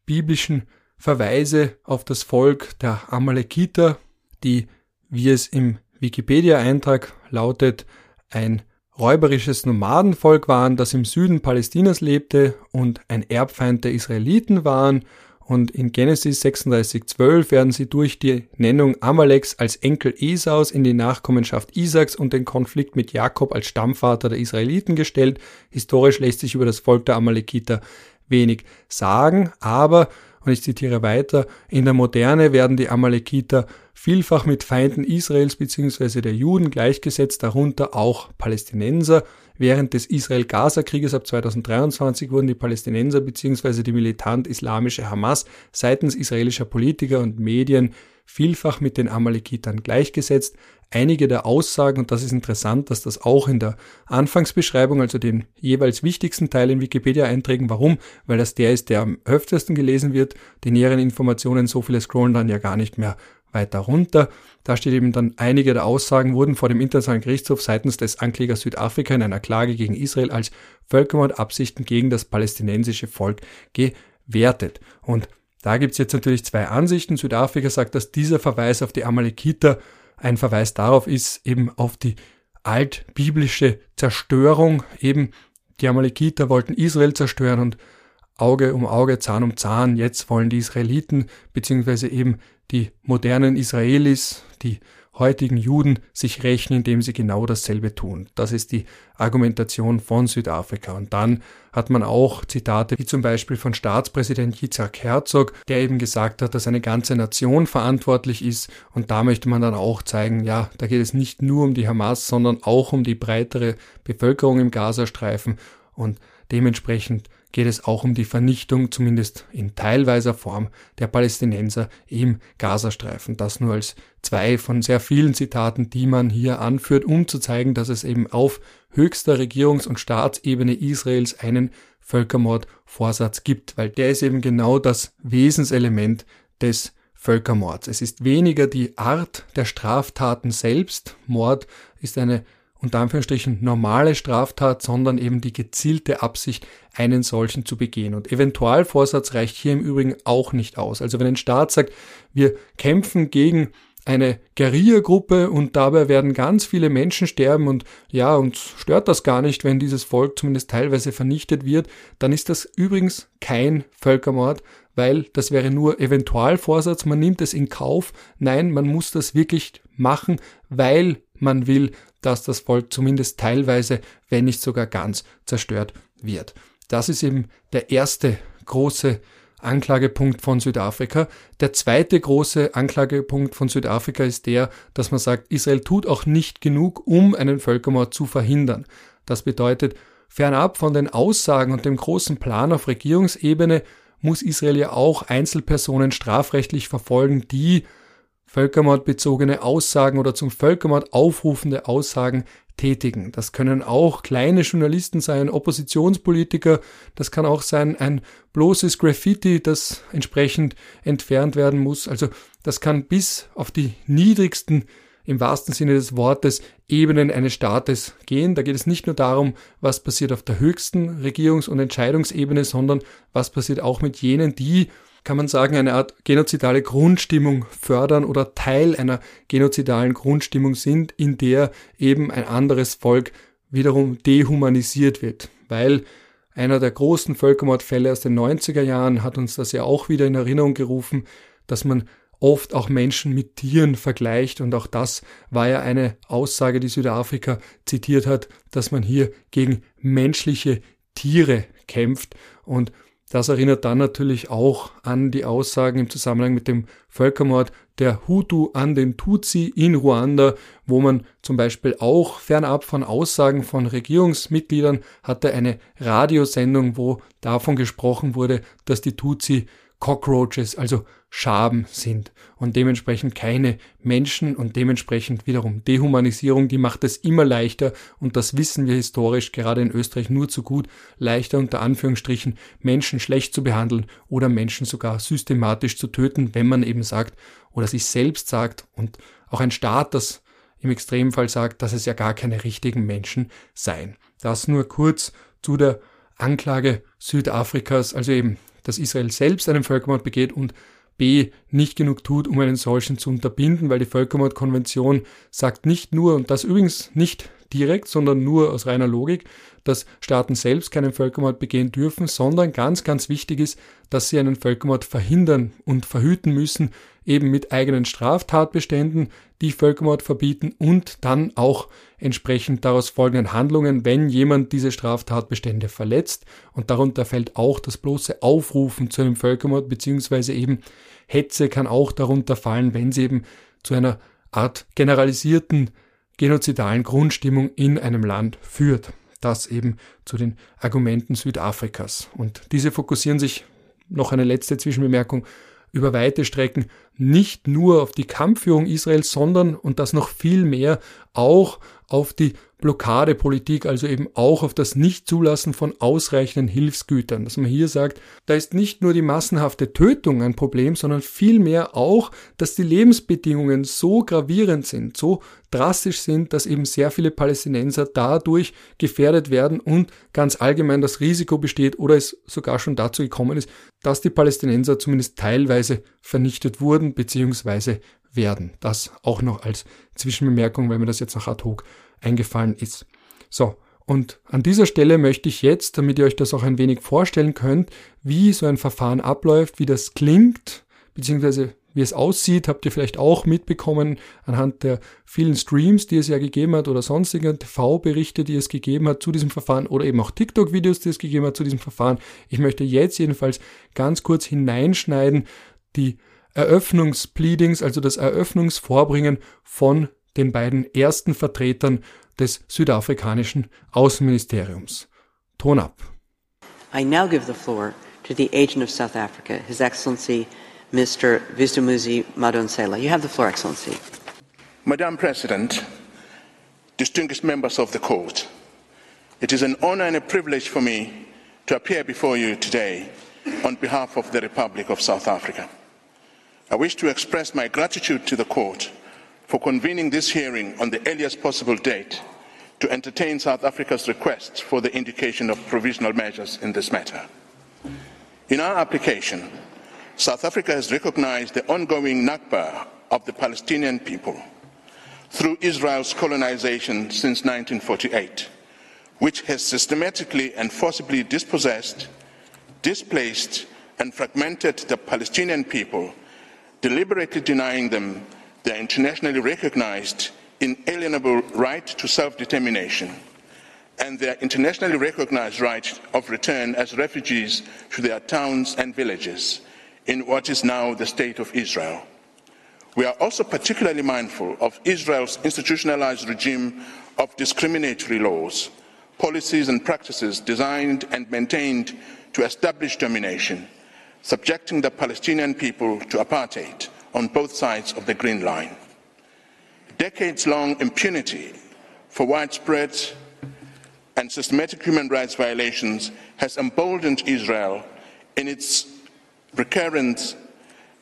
biblischen Verweise auf das Volk der Amalekiter, die, wie es im Wikipedia-Eintrag lautet, ein räuberisches Nomadenvolk waren, das im Süden Palästinas lebte und ein Erbfeind der Israeliten waren. Und in Genesis 36,12 werden sie durch die Nennung Amaleks als Enkel Esaus in die Nachkommenschaft Isaaks und den Konflikt mit Jakob als Stammvater der Israeliten gestellt. Historisch lässt sich über das Volk der Amalekiter wenig sagen, aber und ich zitiere weiter, in der Moderne werden die Amalekiter vielfach mit Feinden Israels bzw. der Juden gleichgesetzt, darunter auch Palästinenser. Während des Israel-Gaza-Krieges ab 2023 wurden die Palästinenser bzw. die militant-islamische Hamas seitens israelischer Politiker und Medien vielfach mit den Amalekitern gleichgesetzt. Einige der Aussagen, und das ist interessant, dass das auch in der Anfangsbeschreibung, also den jeweils wichtigsten Teil in Wikipedia-Einträgen, warum? Weil das der ist, der am öftesten gelesen wird. Die näheren Informationen, so viele scrollen dann ja gar nicht mehr weiter runter. Da steht eben dann, einige der Aussagen wurden vor dem Internationalen Gerichtshof seitens des Anklägers Südafrika in einer Klage gegen Israel als Völkermordabsichten gegen das palästinensische Volk gewertet. Und da gibt's jetzt natürlich zwei Ansichten. Südafrika sagt, dass dieser Verweis auf die Amalekiter ein Verweis darauf ist, eben auf die altbiblische Zerstörung. Eben die Amalekiter wollten Israel zerstören und Auge um Auge, Zahn um Zahn. Jetzt wollen die Israeliten beziehungsweise eben die modernen Israelis, die heutigen Juden sich rächen, indem sie genau dasselbe tun. Das ist die Argumentation von Südafrika. Und dann hat man auch Zitate wie zum Beispiel von Staatspräsident Yitzhak Herzog, der eben gesagt hat, dass eine ganze Nation verantwortlich ist. Und da möchte man dann auch zeigen, ja, da geht es nicht nur um die Hamas, sondern auch um die breitere Bevölkerung im Gazastreifen. Und dementsprechend geht es auch um die Vernichtung, zumindest in teilweiser Form, der Palästinenser im Gazastreifen. Das nur als zwei von sehr vielen Zitaten, die man hier anführt, um zu zeigen, dass es eben auf höchster Regierungs- und Staatsebene Israels einen Völkermordvorsatz gibt, weil der ist eben genau das Wesenselement des Völkermords. Es ist weniger die Art der Straftaten selbst. Mord ist eine unter Anführungsstrichen normale Straftat, sondern eben die gezielte Absicht, einen solchen zu begehen. Und Eventualvorsatz reicht hier im Übrigen auch nicht aus. Also wenn ein Staat sagt, wir kämpfen gegen eine Guerilla-Gruppe und dabei werden ganz viele Menschen sterben und ja, uns stört das gar nicht, wenn dieses Volk zumindest teilweise vernichtet wird, dann ist das übrigens kein Völkermord, weil das wäre nur Eventualvorsatz, man nimmt es in Kauf. Nein, man muss das wirklich machen, weil man will, dass das Volk zumindest teilweise, wenn nicht sogar ganz zerstört wird. Das ist eben der erste große Anklagepunkt von Südafrika. Der zweite große Anklagepunkt von Südafrika ist der, dass man sagt, Israel tut auch nicht genug, um einen Völkermord zu verhindern. Das bedeutet, fernab von den Aussagen und dem großen Plan auf Regierungsebene muss Israel ja auch Einzelpersonen strafrechtlich verfolgen, die völkermordbezogene Aussagen oder zum Völkermord aufrufende Aussagen tätigen. Das können auch kleine Journalisten sein, Oppositionspolitiker, das kann auch sein ein bloßes Graffiti, das entsprechend entfernt werden muss. Also das kann bis auf die niedrigsten im wahrsten Sinne des Wortes Ebenen eines Staates gehen. Da geht es nicht nur darum, was passiert auf der höchsten Regierungs- und Entscheidungsebene, sondern was passiert auch mit jenen, die kann man sagen, eine Art genozidale Grundstimmung fördern oder Teil einer genozidalen Grundstimmung sind, in der eben ein anderes Volk wiederum dehumanisiert wird. Weil einer der großen Völkermordfälle aus den 90er Jahren hat uns das ja auch wieder in Erinnerung gerufen, dass man oft auch Menschen mit Tieren vergleicht und auch das war ja eine Aussage, die Südafrika zitiert hat, dass man hier gegen menschliche Tiere kämpft und das erinnert dann natürlich auch an die Aussagen im Zusammenhang mit dem Völkermord der Hutu an den Tutsi in Ruanda, wo man zum Beispiel auch fernab von Aussagen von Regierungsmitgliedern hatte eine Radiosendung, wo davon gesprochen wurde, dass die Tutsi Cockroaches, also Schaben sind und dementsprechend keine Menschen und dementsprechend wiederum Dehumanisierung, die macht es immer leichter und das wissen wir historisch gerade in Österreich nur zu gut, leichter unter Anführungsstrichen Menschen schlecht zu behandeln oder Menschen sogar systematisch zu töten, wenn man eben sagt oder sich selbst sagt und auch ein Staat, das im Extremfall sagt, dass es ja gar keine richtigen Menschen seien. Das nur kurz zu der Anklage Südafrikas, also eben, dass Israel selbst einen Völkermord begeht und B nicht genug tut, um einen solchen zu unterbinden, weil die Völkermordkonvention sagt nicht nur, und das übrigens nicht direkt, sondern nur aus reiner Logik, dass Staaten selbst keinen Völkermord begehen dürfen, sondern ganz, ganz wichtig ist, dass sie einen Völkermord verhindern und verhüten müssen, eben mit eigenen Straftatbeständen, die Völkermord verbieten und dann auch entsprechend daraus folgenden Handlungen, wenn jemand diese Straftatbestände verletzt. Und darunter fällt auch das bloße Aufrufen zu einem Völkermord beziehungsweise eben Hetze kann auch darunter fallen, wenn sie eben zu einer Art generalisierten genozidalen Grundstimmung in einem Land führt. Das eben zu den Argumenten Südafrikas. Und diese fokussieren sich, noch eine letzte Zwischenbemerkung, über weite Strecken nicht nur auf die Kampfführung Israels, sondern, und das noch viel mehr, auch auf die Blockadepolitik, also eben auch auf das Nichtzulassen von ausreichenden Hilfsgütern. Dass man hier sagt, da ist nicht nur die massenhafte Tötung ein Problem, sondern vielmehr auch, dass die Lebensbedingungen so gravierend sind, so drastisch sind, dass eben sehr viele Palästinenser dadurch gefährdet werden und ganz allgemein das Risiko besteht oder es sogar schon dazu gekommen ist, dass die Palästinenser zumindest teilweise vernichtet wurden bzw. werden. Das auch noch als Zwischenbemerkung, weil mir das jetzt noch ad hoc eingefallen ist. So, und an dieser Stelle möchte ich jetzt, damit ihr euch das auch ein wenig vorstellen könnt, wie so ein Verfahren abläuft, wie das klingt, beziehungsweise wie es aussieht, habt ihr vielleicht auch mitbekommen anhand der vielen Streams, die es ja gegeben hat oder sonstige TV-Berichte, die es gegeben hat zu diesem Verfahren oder eben auch TikTok-Videos, die es gegeben hat zu diesem Verfahren. Ich möchte jetzt jedenfalls ganz kurz hineinschneiden die Eröffnungspleadings, also das Eröffnungsvorbringen von den beiden ersten Vertretern des südafrikanischen Außenministeriums. Ton ab. I now give the floor to the agent of South Africa, His Excellency Mr. Visdumuzi Madonsela. You have the floor, Excellency. Madam President, distinguished members of the court, it is an honor and a privilege for me to appear before you today on behalf of the Republic of South Africa. I wish to express my gratitude to the court for convening this hearing on the earliest possible date to entertain South Africa's request for the indication of provisional measures in this matter. In our application, South Africa has recognized the ongoing Nakba of the Palestinian people through Israel's colonization since 1948, which has systematically and forcibly dispossessed, displaced, and fragmented the Palestinian people, deliberately denying them their internationally recognized inalienable right to self determination and their internationally recognized right of return as refugees to their towns and villages in what is now the State of Israel. We are also particularly mindful of Israel's institutionalized regime of discriminatory laws, policies, and practices designed and maintained to establish domination, subjecting the Palestinian people to apartheid on both sides of the Green Line. Decades long impunity for widespread and systematic human rights violations has emboldened Israel in its recurrence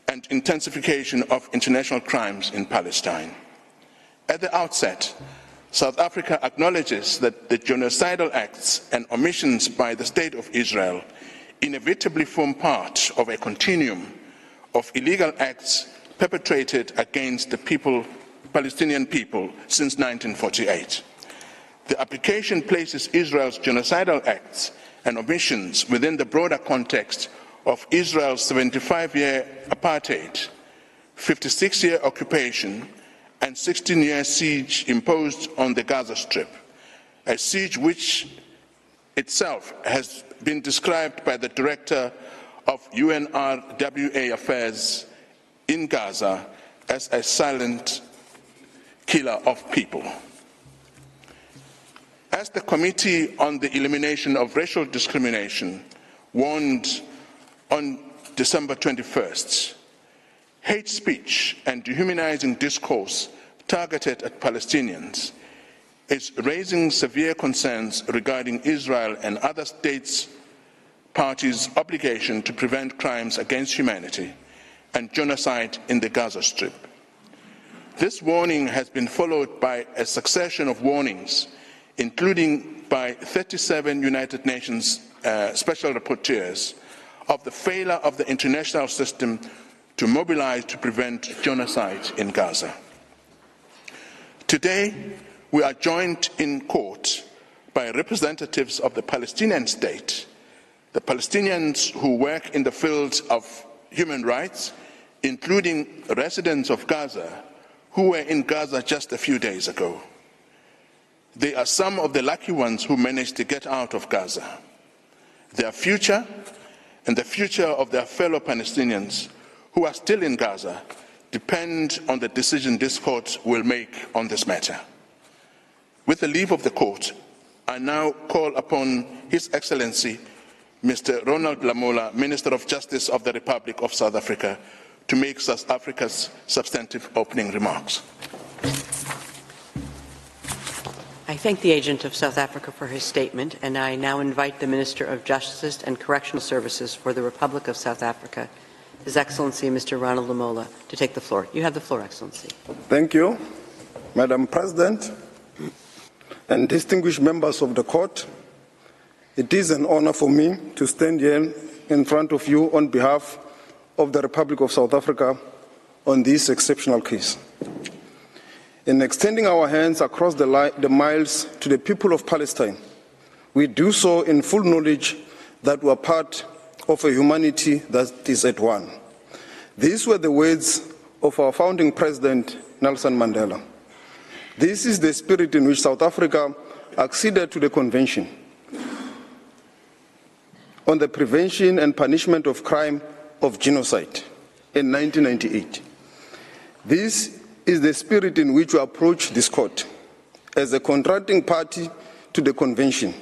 and intensification of international crimes in Palestine. At the outset, South Africa acknowledges that the genocidal acts and omissions by the State of Israel inevitably form part of a continuum of illegal acts perpetrated against the people, Palestinian people since 1948. The application places Israel's genocidal acts and omissions within the broader context of Israel's 75 year apartheid, 56 year occupation, and 16 year siege imposed on the Gaza Strip, a siege which itself has been described by the director of UNRWA affairs in Gaza as a silent killer of people. As the Committee on the Elimination of Racial Discrimination warned on December 21st, hate speech and dehumanizing discourse targeted at Palestinians is raising severe concerns regarding Israel and other states' parties' obligation to prevent crimes against humanity and genocide in the Gaza Strip. This warning has been followed by a succession of warnings including by 37 United Nations uh, special rapporteurs, of the failure of the international system to mobilize to prevent genocide in Gaza. Today, we are joined in court by representatives of the Palestinian state, the Palestinians who work in the fields of human rights, including residents of Gaza who were in Gaza just a few days ago. They are some of the lucky ones who managed to get out of Gaza. Their future and the future of their fellow Palestinians who are still in Gaza depend on the decision this court will make on this matter. With the leave of the court, I now call upon His Excellency Mr. Ronald Lamola, Minister of Justice of the Republic of South Africa, to make South Africa's substantive opening remarks. I thank the agent of South Africa for his statement, and I now invite the Minister of Justice and Correctional Services for the Republic of South Africa, His Excellency Mr. Ronald Lamola, to take the floor. You have the floor, Excellency. Thank you, Madam President, and distinguished members of the court. It is an honor for me to stand here in front of you on behalf of the Republic of South Africa on this exceptional case in extending our hands across the, the miles to the people of Palestine, we do so in full knowledge that we are part of a humanity that is at one. These were the words of our founding president, Nelson Mandela. This is the spirit in which South Africa acceded to the convention on the prevention and punishment of crime of genocide in 1998. This is the spirit in which we approach this court as a contracting party to the convention.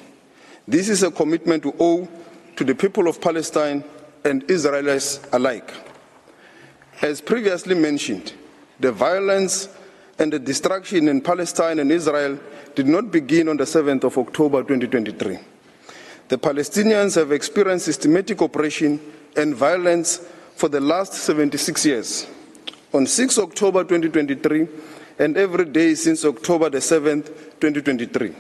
This is a commitment we owe to the people of Palestine and Israelis alike. As previously mentioned, the violence and the destruction in Palestine and Israel did not begin on the 7th of October 2023. The Palestinians have experienced systematic oppression and violence for the last 76 years on 6 October 2023 and every day since October the 7th, 2023.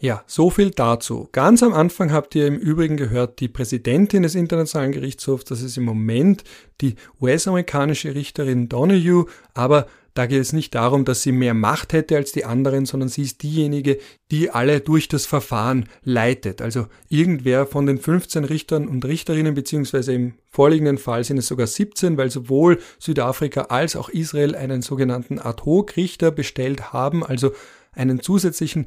Ja, so viel dazu. Ganz am Anfang habt ihr im Übrigen gehört, die Präsidentin des Internationalen Gerichtshofs, das ist im Moment die US-amerikanische Richterin Donahue, aber da geht es nicht darum, dass sie mehr Macht hätte als die anderen, sondern sie ist diejenige, die alle durch das Verfahren leitet. Also irgendwer von den 15 Richtern und Richterinnen, beziehungsweise im vorliegenden Fall sind es sogar 17, weil sowohl Südafrika als auch Israel einen sogenannten Ad-Hoc-Richter bestellt haben, also einen zusätzlichen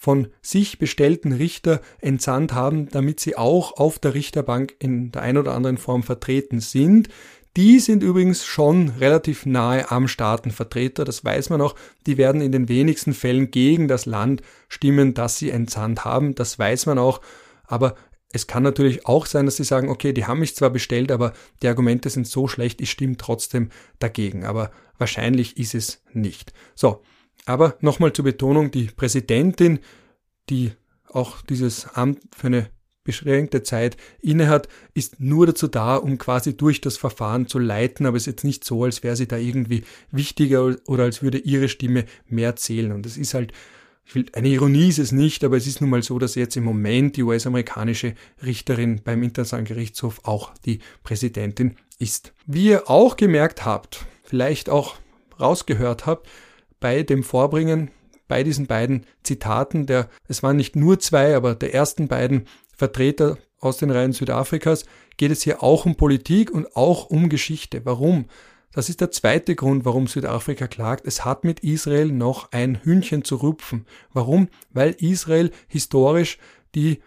von sich bestellten Richter entsandt haben, damit sie auch auf der Richterbank in der ein oder anderen Form vertreten sind. Die sind übrigens schon relativ nahe am Staatenvertreter, das weiß man auch. Die werden in den wenigsten Fällen gegen das Land stimmen, das sie entsandt haben, das weiß man auch. Aber es kann natürlich auch sein, dass sie sagen, okay, die haben mich zwar bestellt, aber die Argumente sind so schlecht, ich stimme trotzdem dagegen. Aber wahrscheinlich ist es nicht. So, aber nochmal zur Betonung, die Präsidentin, die auch dieses Amt für eine beschränkte Zeit innehat, ist nur dazu da, um quasi durch das Verfahren zu leiten, aber es ist jetzt nicht so, als wäre sie da irgendwie wichtiger oder als würde ihre Stimme mehr zählen. Und es ist halt, eine Ironie ist es nicht, aber es ist nun mal so, dass jetzt im Moment die US-amerikanische Richterin beim Internationalen Gerichtshof auch die Präsidentin ist. Wie ihr auch gemerkt habt, vielleicht auch rausgehört habt, bei dem Vorbringen bei diesen beiden Zitaten der, es waren nicht nur zwei, aber der ersten beiden Vertreter aus den Reihen Südafrikas, geht es hier auch um Politik und auch um Geschichte. Warum? Das ist der zweite Grund, warum Südafrika klagt. Es hat mit Israel noch ein Hühnchen zu rupfen. Warum? Weil Israel historisch die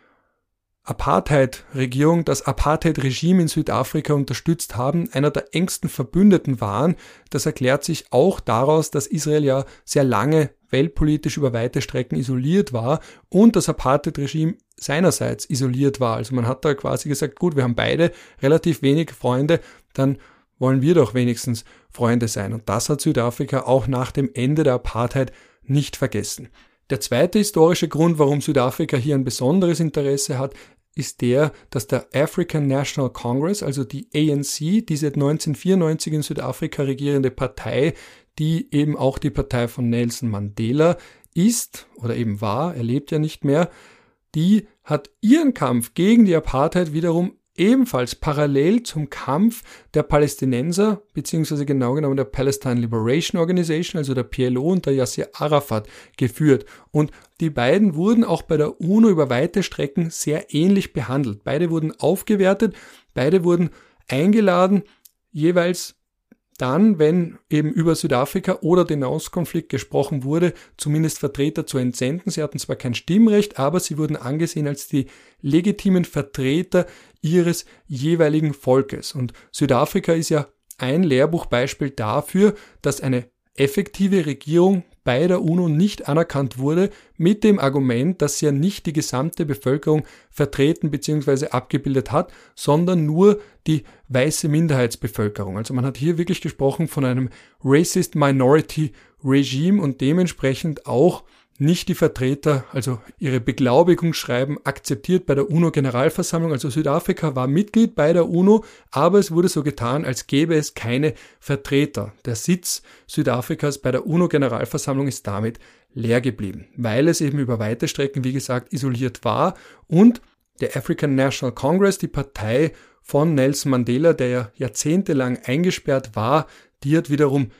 Apartheid-Regierung, das Apartheid-Regime in Südafrika unterstützt haben, einer der engsten Verbündeten waren. Das erklärt sich auch daraus, dass Israel ja sehr lange weltpolitisch über weite Strecken isoliert war und das Apartheid-Regime seinerseits isoliert war. Also man hat da quasi gesagt, gut, wir haben beide relativ wenig Freunde, dann wollen wir doch wenigstens Freunde sein. Und das hat Südafrika auch nach dem Ende der Apartheid nicht vergessen. Der zweite historische Grund, warum Südafrika hier ein besonderes Interesse hat, ist der, dass der African National Congress, also die ANC, diese 1994 in Südafrika regierende Partei, die eben auch die Partei von Nelson Mandela ist oder eben war, er lebt ja nicht mehr, die hat ihren Kampf gegen die Apartheid wiederum ebenfalls parallel zum Kampf der Palästinenser, beziehungsweise genau genommen der Palestine Liberation Organization, also der PLO und der Yasser Arafat, geführt. Und die beiden wurden auch bei der UNO über weite Strecken sehr ähnlich behandelt. Beide wurden aufgewertet, beide wurden eingeladen, jeweils dann, wenn eben über Südafrika oder den Nahostkonflikt gesprochen wurde, zumindest Vertreter zu entsenden. Sie hatten zwar kein Stimmrecht, aber sie wurden angesehen als die legitimen Vertreter ihres jeweiligen Volkes. Und Südafrika ist ja ein Lehrbuchbeispiel dafür, dass eine effektive Regierung bei der UNO nicht anerkannt wurde, mit dem Argument, dass sie ja nicht die gesamte Bevölkerung vertreten bzw. abgebildet hat, sondern nur die weiße Minderheitsbevölkerung. Also man hat hier wirklich gesprochen von einem Racist Minority Regime und dementsprechend auch nicht die Vertreter, also ihre Beglaubigungsschreiben akzeptiert bei der UNO-Generalversammlung. Also Südafrika war Mitglied bei der UNO, aber es wurde so getan, als gäbe es keine Vertreter. Der Sitz Südafrikas bei der UNO-Generalversammlung ist damit leer geblieben, weil es eben über weite Strecken, wie gesagt, isoliert war und der African National Congress, die Partei von Nelson Mandela, der ja jahrzehntelang eingesperrt war, die hat wiederum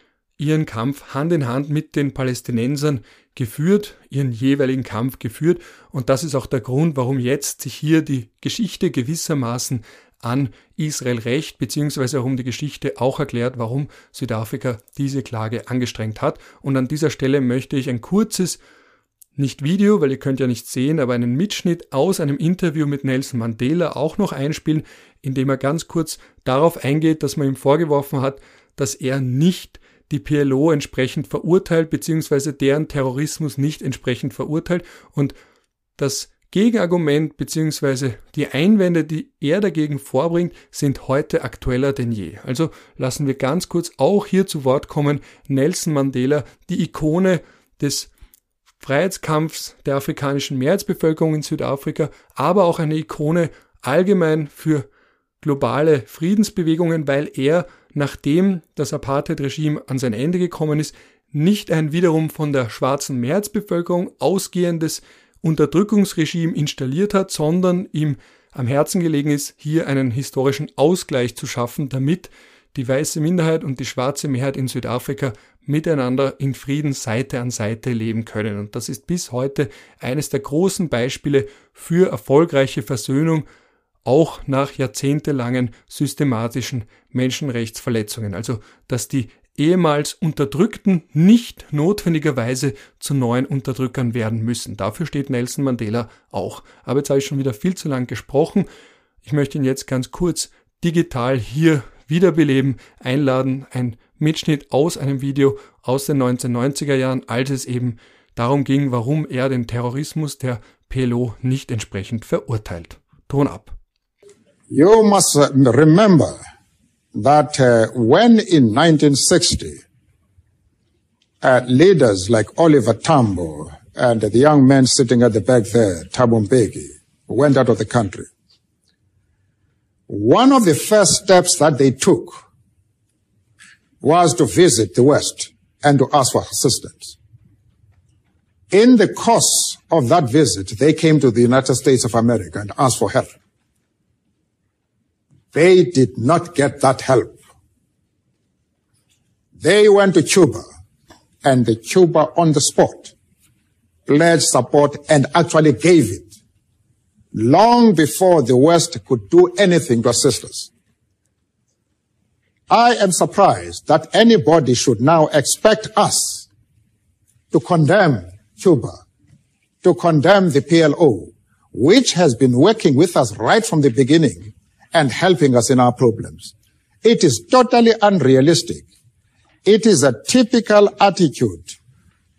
ihren Kampf Hand in Hand mit den Palästinensern geführt, ihren jeweiligen Kampf geführt. Und das ist auch der Grund, warum jetzt sich hier die Geschichte gewissermaßen an Israel rächt, beziehungsweise warum die Geschichte auch erklärt, warum Südafrika diese Klage angestrengt hat. Und an dieser Stelle möchte ich ein kurzes, nicht Video, weil ihr könnt ja nicht sehen, aber einen Mitschnitt aus einem Interview mit Nelson Mandela auch noch einspielen, in dem er ganz kurz darauf eingeht, dass man ihm vorgeworfen hat, dass er nicht die PLO entsprechend verurteilt, beziehungsweise deren Terrorismus nicht entsprechend verurteilt. Und das Gegenargument beziehungsweise die Einwände, die er dagegen vorbringt, sind heute aktueller denn je. Also lassen wir ganz kurz auch hier zu Wort kommen Nelson Mandela, die Ikone des Freiheitskampfs der afrikanischen Mehrheitsbevölkerung in Südafrika, aber auch eine Ikone allgemein für globale Friedensbewegungen, weil er nachdem das Apartheid-Regime an sein Ende gekommen ist, nicht ein wiederum von der schwarzen Mehrheitsbevölkerung ausgehendes Unterdrückungsregime installiert hat, sondern ihm am Herzen gelegen ist, hier einen historischen Ausgleich zu schaffen, damit die weiße Minderheit und die schwarze Mehrheit in Südafrika miteinander in Frieden Seite an Seite leben können. Und das ist bis heute eines der großen Beispiele für erfolgreiche Versöhnung, auch nach jahrzehntelangen systematischen Menschenrechtsverletzungen. Also, dass die ehemals Unterdrückten nicht notwendigerweise zu neuen Unterdrückern werden müssen. Dafür steht Nelson Mandela auch. Aber jetzt habe ich schon wieder viel zu lang gesprochen. Ich möchte ihn jetzt ganz kurz digital hier wiederbeleben, einladen, ein Mitschnitt aus einem Video aus den 1990er Jahren, als es eben darum ging, warum er den Terrorismus der PLO nicht entsprechend verurteilt. Ton ab. You must remember that uh, when in 1960, uh, leaders like Oliver Tambo and the young man sitting at the back there, Thabo Mbeki, went out of the country, one of the first steps that they took was to visit the West and to ask for assistance. In the course of that visit, they came to the United States of America and asked for help. They did not get that help. They went to Cuba and the Cuba on the spot pledged support and actually gave it long before the West could do anything to assist us. I am surprised that anybody should now expect us to condemn Cuba, to condemn the PLO, which has been working with us right from the beginning and helping us in our problems. It is totally unrealistic. It is a typical attitude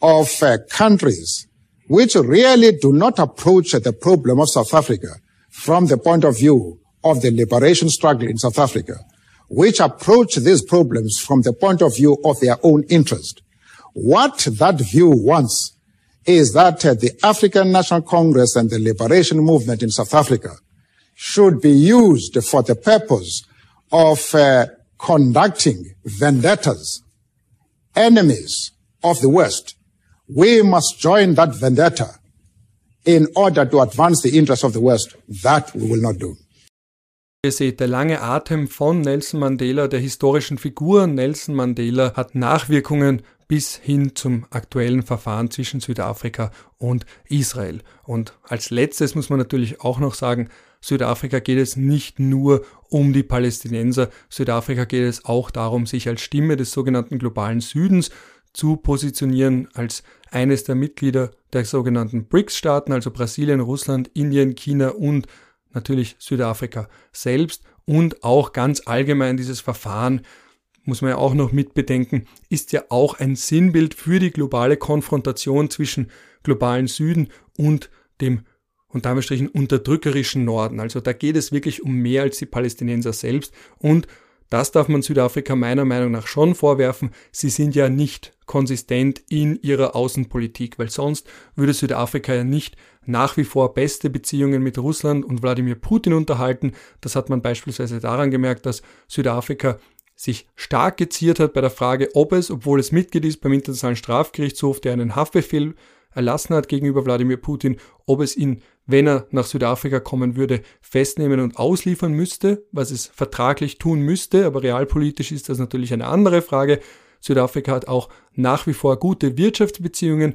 of uh, countries which really do not approach the problem of South Africa from the point of view of the liberation struggle in South Africa, which approach these problems from the point of view of their own interest. What that view wants is that uh, the African National Congress and the liberation movement in South Africa should be used for the purpose of uh, conducting vendettas, enemies of the West. We must join that vendetta in order to advance the interests of the West. That we will not do. Ihr seht, der lange Atem von Nelson Mandela, der historischen Figur Nelson Mandela, hat Nachwirkungen bis hin zum aktuellen Verfahren zwischen Südafrika und Israel. Und als letztes muss man natürlich auch noch sagen, Südafrika geht es nicht nur um die Palästinenser, Südafrika geht es auch darum, sich als Stimme des sogenannten globalen Südens zu positionieren, als eines der Mitglieder der sogenannten BRICS-Staaten, also Brasilien, Russland, Indien, China und natürlich Südafrika selbst. Und auch ganz allgemein dieses Verfahren muss man ja auch noch mitbedenken, ist ja auch ein Sinnbild für die globale Konfrontation zwischen globalen Süden und dem und damit strichen unterdrückerischen Norden. Also da geht es wirklich um mehr als die Palästinenser selbst und das darf man Südafrika meiner Meinung nach schon vorwerfen. Sie sind ja nicht konsistent in ihrer Außenpolitik, weil sonst würde Südafrika ja nicht nach wie vor beste Beziehungen mit Russland und Wladimir Putin unterhalten. Das hat man beispielsweise daran gemerkt, dass Südafrika sich stark geziert hat bei der Frage, ob es, obwohl es Mitglied ist beim Internationalen Strafgerichtshof, der einen Haftbefehl erlassen hat gegenüber Wladimir Putin, ob es ihn, wenn er nach Südafrika kommen würde, festnehmen und ausliefern müsste, was es vertraglich tun müsste, aber realpolitisch ist das natürlich eine andere Frage. Südafrika hat auch nach wie vor gute Wirtschaftsbeziehungen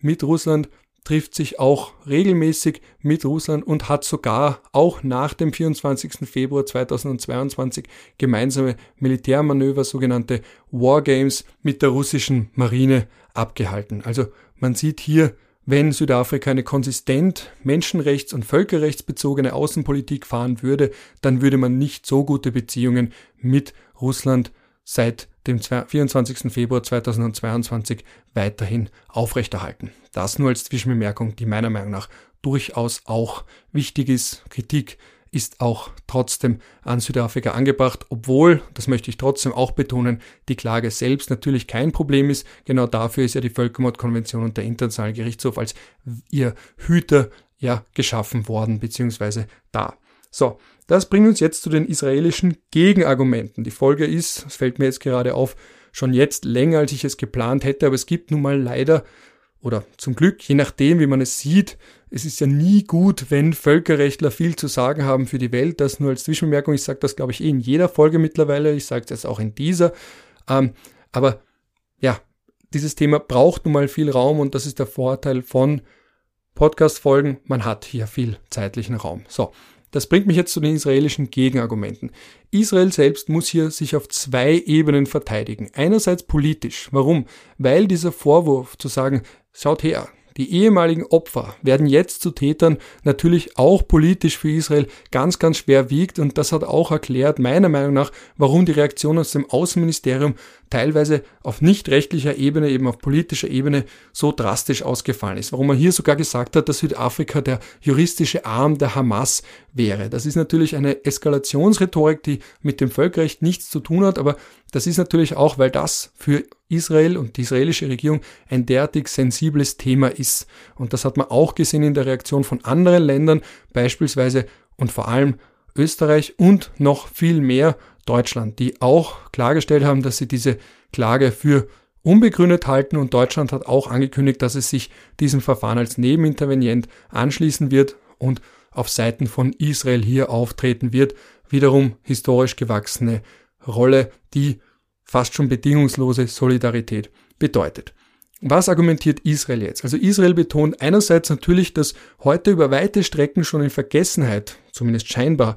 mit Russland, trifft sich auch regelmäßig mit Russland und hat sogar auch nach dem 24. Februar 2022 gemeinsame Militärmanöver, sogenannte Wargames, mit der russischen Marine abgehalten. Also man sieht hier, wenn Südafrika eine konsistent menschenrechts- und völkerrechtsbezogene Außenpolitik fahren würde, dann würde man nicht so gute Beziehungen mit Russland seit dem 24. Februar 2022 weiterhin aufrechterhalten. Das nur als Zwischenbemerkung, die meiner Meinung nach durchaus auch wichtig ist. Kritik ist auch trotzdem an Südafrika angebracht, obwohl, das möchte ich trotzdem auch betonen, die Klage selbst natürlich kein Problem ist. Genau dafür ist ja die Völkermordkonvention und der Internationale Gerichtshof als ihr Hüter ja geschaffen worden, beziehungsweise da. So, das bringt uns jetzt zu den israelischen Gegenargumenten. Die Folge ist, es fällt mir jetzt gerade auf, schon jetzt länger, als ich es geplant hätte, aber es gibt nun mal leider oder zum Glück, je nachdem, wie man es sieht, es ist ja nie gut, wenn Völkerrechtler viel zu sagen haben für die Welt. Das nur als Zwischenbemerkung. Ich sage das, glaube ich, eh in jeder Folge mittlerweile. Ich sage es jetzt auch in dieser. Ähm, aber ja, dieses Thema braucht nun mal viel Raum und das ist der Vorteil von Podcast-Folgen. Man hat hier viel zeitlichen Raum. So. Das bringt mich jetzt zu den israelischen Gegenargumenten. Israel selbst muss hier sich auf zwei Ebenen verteidigen. Einerseits politisch. Warum? Weil dieser Vorwurf zu sagen, schaut her, die ehemaligen Opfer werden jetzt zu Tätern natürlich auch politisch für Israel ganz, ganz schwer wiegt und das hat auch erklärt, meiner Meinung nach, warum die Reaktion aus dem Außenministerium teilweise auf nicht rechtlicher Ebene, eben auf politischer Ebene so drastisch ausgefallen ist. Warum man hier sogar gesagt hat, dass Südafrika der juristische Arm der Hamas wäre. Das ist natürlich eine Eskalationsrhetorik, die mit dem Völkerrecht nichts zu tun hat, aber das ist natürlich auch, weil das für Israel und die israelische Regierung ein derartig sensibles Thema ist. Und das hat man auch gesehen in der Reaktion von anderen Ländern, beispielsweise und vor allem Österreich und noch viel mehr Deutschland, die auch klargestellt haben, dass sie diese Klage für unbegründet halten und Deutschland hat auch angekündigt, dass es sich diesem Verfahren als Nebenintervenient anschließen wird und auf Seiten von Israel hier auftreten wird. Wiederum historisch gewachsene Rolle, die fast schon bedingungslose Solidarität bedeutet. Was argumentiert Israel jetzt? Also Israel betont einerseits natürlich, dass heute über weite Strecken schon in Vergessenheit, zumindest scheinbar,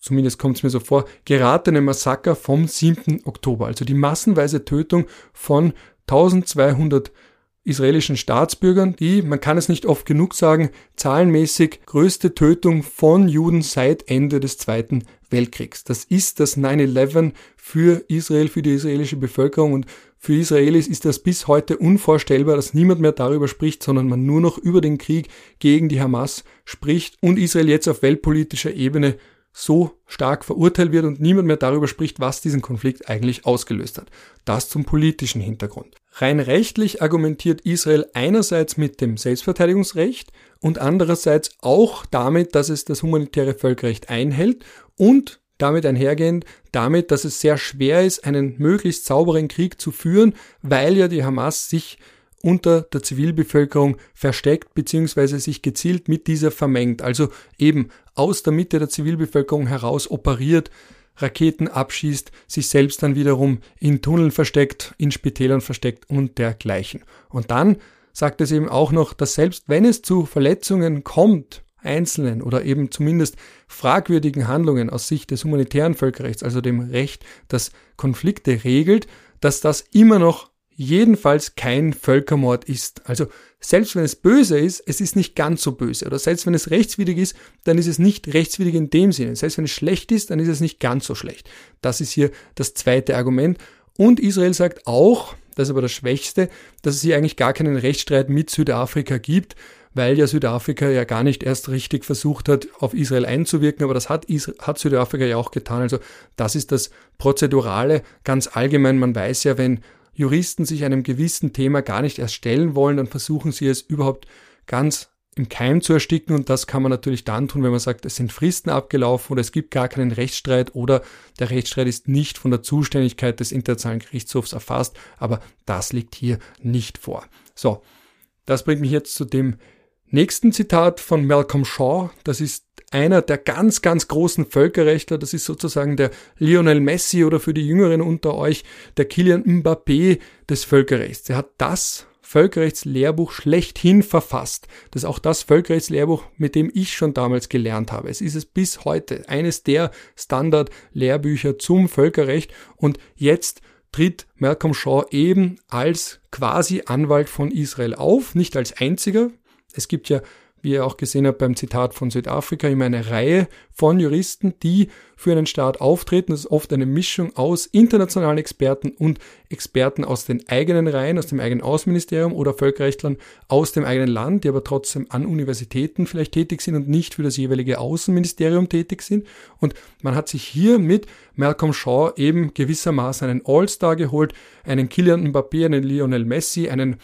zumindest kommt es mir so vor, geratene Massaker vom 7. Oktober, also die massenweise Tötung von 1200 israelischen Staatsbürgern, die, man kann es nicht oft genug sagen, zahlenmäßig größte Tötung von Juden seit Ende des Zweiten Weltkriegs. Das ist das 9-11 für Israel, für die israelische Bevölkerung und für Israelis ist das bis heute unvorstellbar, dass niemand mehr darüber spricht, sondern man nur noch über den Krieg gegen die Hamas spricht und Israel jetzt auf weltpolitischer Ebene so stark verurteilt wird und niemand mehr darüber spricht, was diesen Konflikt eigentlich ausgelöst hat. Das zum politischen Hintergrund. Rein rechtlich argumentiert Israel einerseits mit dem Selbstverteidigungsrecht und andererseits auch damit, dass es das humanitäre Völkerrecht einhält und damit einhergehend damit, dass es sehr schwer ist, einen möglichst sauberen Krieg zu führen, weil ja die Hamas sich unter der Zivilbevölkerung versteckt bzw. sich gezielt mit dieser vermengt. Also eben aus der Mitte der Zivilbevölkerung heraus operiert, Raketen abschießt, sich selbst dann wiederum in Tunneln versteckt, in Spitälern versteckt und dergleichen. Und dann sagt es eben auch noch, dass selbst wenn es zu Verletzungen kommt, einzelnen oder eben zumindest fragwürdigen Handlungen aus Sicht des humanitären Völkerrechts, also dem Recht, das Konflikte regelt, dass das immer noch jedenfalls kein Völkermord ist. Also selbst wenn es böse ist, es ist nicht ganz so böse. Oder selbst wenn es rechtswidrig ist, dann ist es nicht rechtswidrig in dem Sinne. Selbst wenn es schlecht ist, dann ist es nicht ganz so schlecht. Das ist hier das zweite Argument. Und Israel sagt auch, das ist aber das Schwächste, dass es hier eigentlich gar keinen Rechtsstreit mit Südafrika gibt, weil ja Südafrika ja gar nicht erst richtig versucht hat, auf Israel einzuwirken, aber das hat, Israel, hat Südafrika ja auch getan. Also das ist das Prozedurale ganz allgemein. Man weiß ja, wenn Juristen sich einem gewissen Thema gar nicht erst stellen wollen, dann versuchen sie es überhaupt ganz im Keim zu ersticken. Und das kann man natürlich dann tun, wenn man sagt, es sind Fristen abgelaufen oder es gibt gar keinen Rechtsstreit oder der Rechtsstreit ist nicht von der Zuständigkeit des Internationalen Gerichtshofs erfasst, aber das liegt hier nicht vor. So, das bringt mich jetzt zu dem nächsten Zitat von Malcolm Shaw, das ist einer der ganz, ganz großen Völkerrechtler, das ist sozusagen der Lionel Messi oder für die Jüngeren unter euch der Kilian Mbappé des Völkerrechts. Er hat das Völkerrechtslehrbuch schlechthin verfasst. Das ist auch das Völkerrechtslehrbuch, mit dem ich schon damals gelernt habe. Es ist es bis heute eines der Standard-Lehrbücher zum Völkerrecht und jetzt tritt Malcolm Shaw eben als quasi Anwalt von Israel auf, nicht als einziger. Es gibt ja wie ihr auch gesehen habt beim Zitat von Südafrika, immer eine Reihe von Juristen, die für einen Staat auftreten. Das ist oft eine Mischung aus internationalen Experten und Experten aus den eigenen Reihen, aus dem eigenen Außenministerium oder Völkerrechtlern aus dem eigenen Land, die aber trotzdem an Universitäten vielleicht tätig sind und nicht für das jeweilige Außenministerium tätig sind. Und man hat sich hier mit Malcolm Shaw eben gewissermaßen einen All-Star geholt, einen Kilian Mbappé, einen Lionel Messi, einen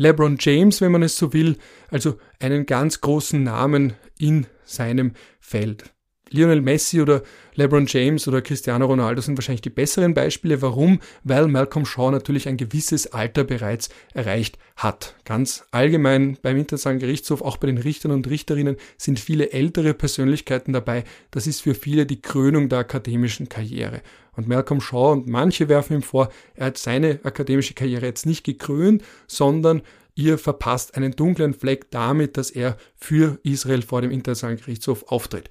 LeBron James, wenn man es so will, also einen ganz großen Namen in seinem Feld. Lionel Messi oder LeBron James oder Cristiano Ronaldo sind wahrscheinlich die besseren Beispiele. Warum? Weil Malcolm Shaw natürlich ein gewisses Alter bereits erreicht hat. Ganz allgemein beim Internationalen Gerichtshof, auch bei den Richtern und Richterinnen, sind viele ältere Persönlichkeiten dabei. Das ist für viele die Krönung der akademischen Karriere. Und Malcolm Shaw und manche werfen ihm vor, er hat seine akademische Karriere jetzt nicht gekrönt, sondern ihr verpasst einen dunklen Fleck damit, dass er für Israel vor dem Internationalen Gerichtshof auftritt.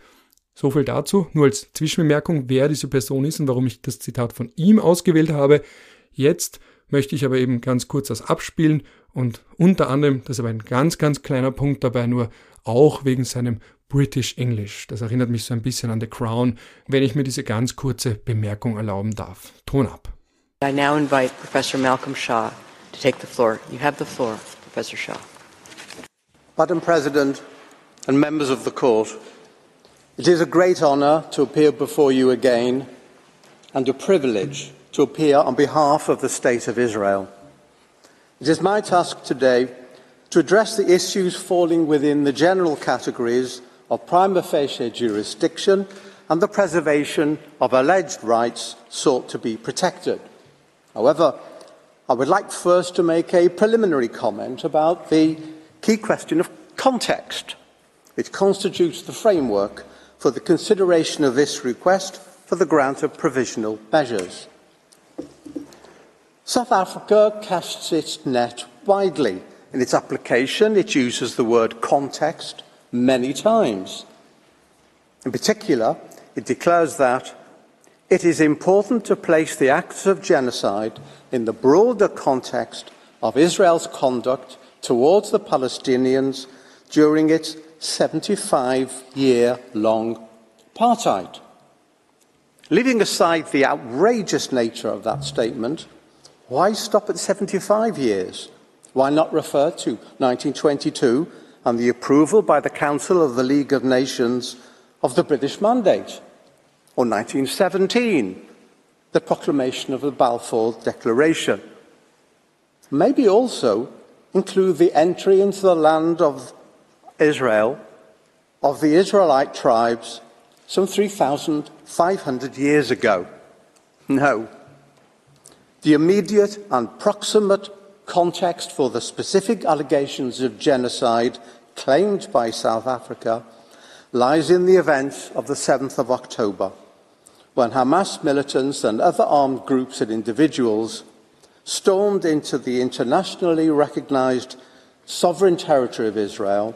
So viel dazu, nur als Zwischenbemerkung, wer diese Person ist und warum ich das Zitat von ihm ausgewählt habe. Jetzt möchte ich aber eben ganz kurz das abspielen und unter anderem, das ist aber ein ganz, ganz kleiner Punkt dabei, nur auch wegen seinem British English. Das erinnert mich so ein bisschen an The Crown, wenn ich mir diese ganz kurze Bemerkung erlauben darf. Ton ab. I now invite Professor Malcolm Shaw to take the floor. You have the floor, Professor Shaw. Madam President and members of the court, It is a great honour to appear before you again and a privilege to appear on behalf of the State of Israel. It is my task today to address the issues falling within the general categories of prima facie jurisdiction and the preservation of alleged rights sought to be protected. However, I would like first to make a preliminary comment about the key question of context, which constitutes the framework for the consideration of this request for the grant of provisional measures. South Africa casts its net widely. In its application, it uses the word context many times. In particular, it declares that it is important to place the acts of genocide in the broader context of Israel's conduct towards the Palestinians during its 75 year long apartheid. Leaving aside the outrageous nature of that statement, why stop at 75 years? Why not refer to 1922 and the approval by the Council of the League of Nations of the British Mandate? Or 1917, the proclamation of the Balfour Declaration? Maybe also include the entry into the land of Israel of the Israelite tribes some 3,500 years ago. No. The immediate and proximate context for the specific allegations of genocide claimed by South Africa lies in the events of the 7th of October, when Hamas militants and other armed groups and individuals stormed into the internationally recognized sovereign territory of Israel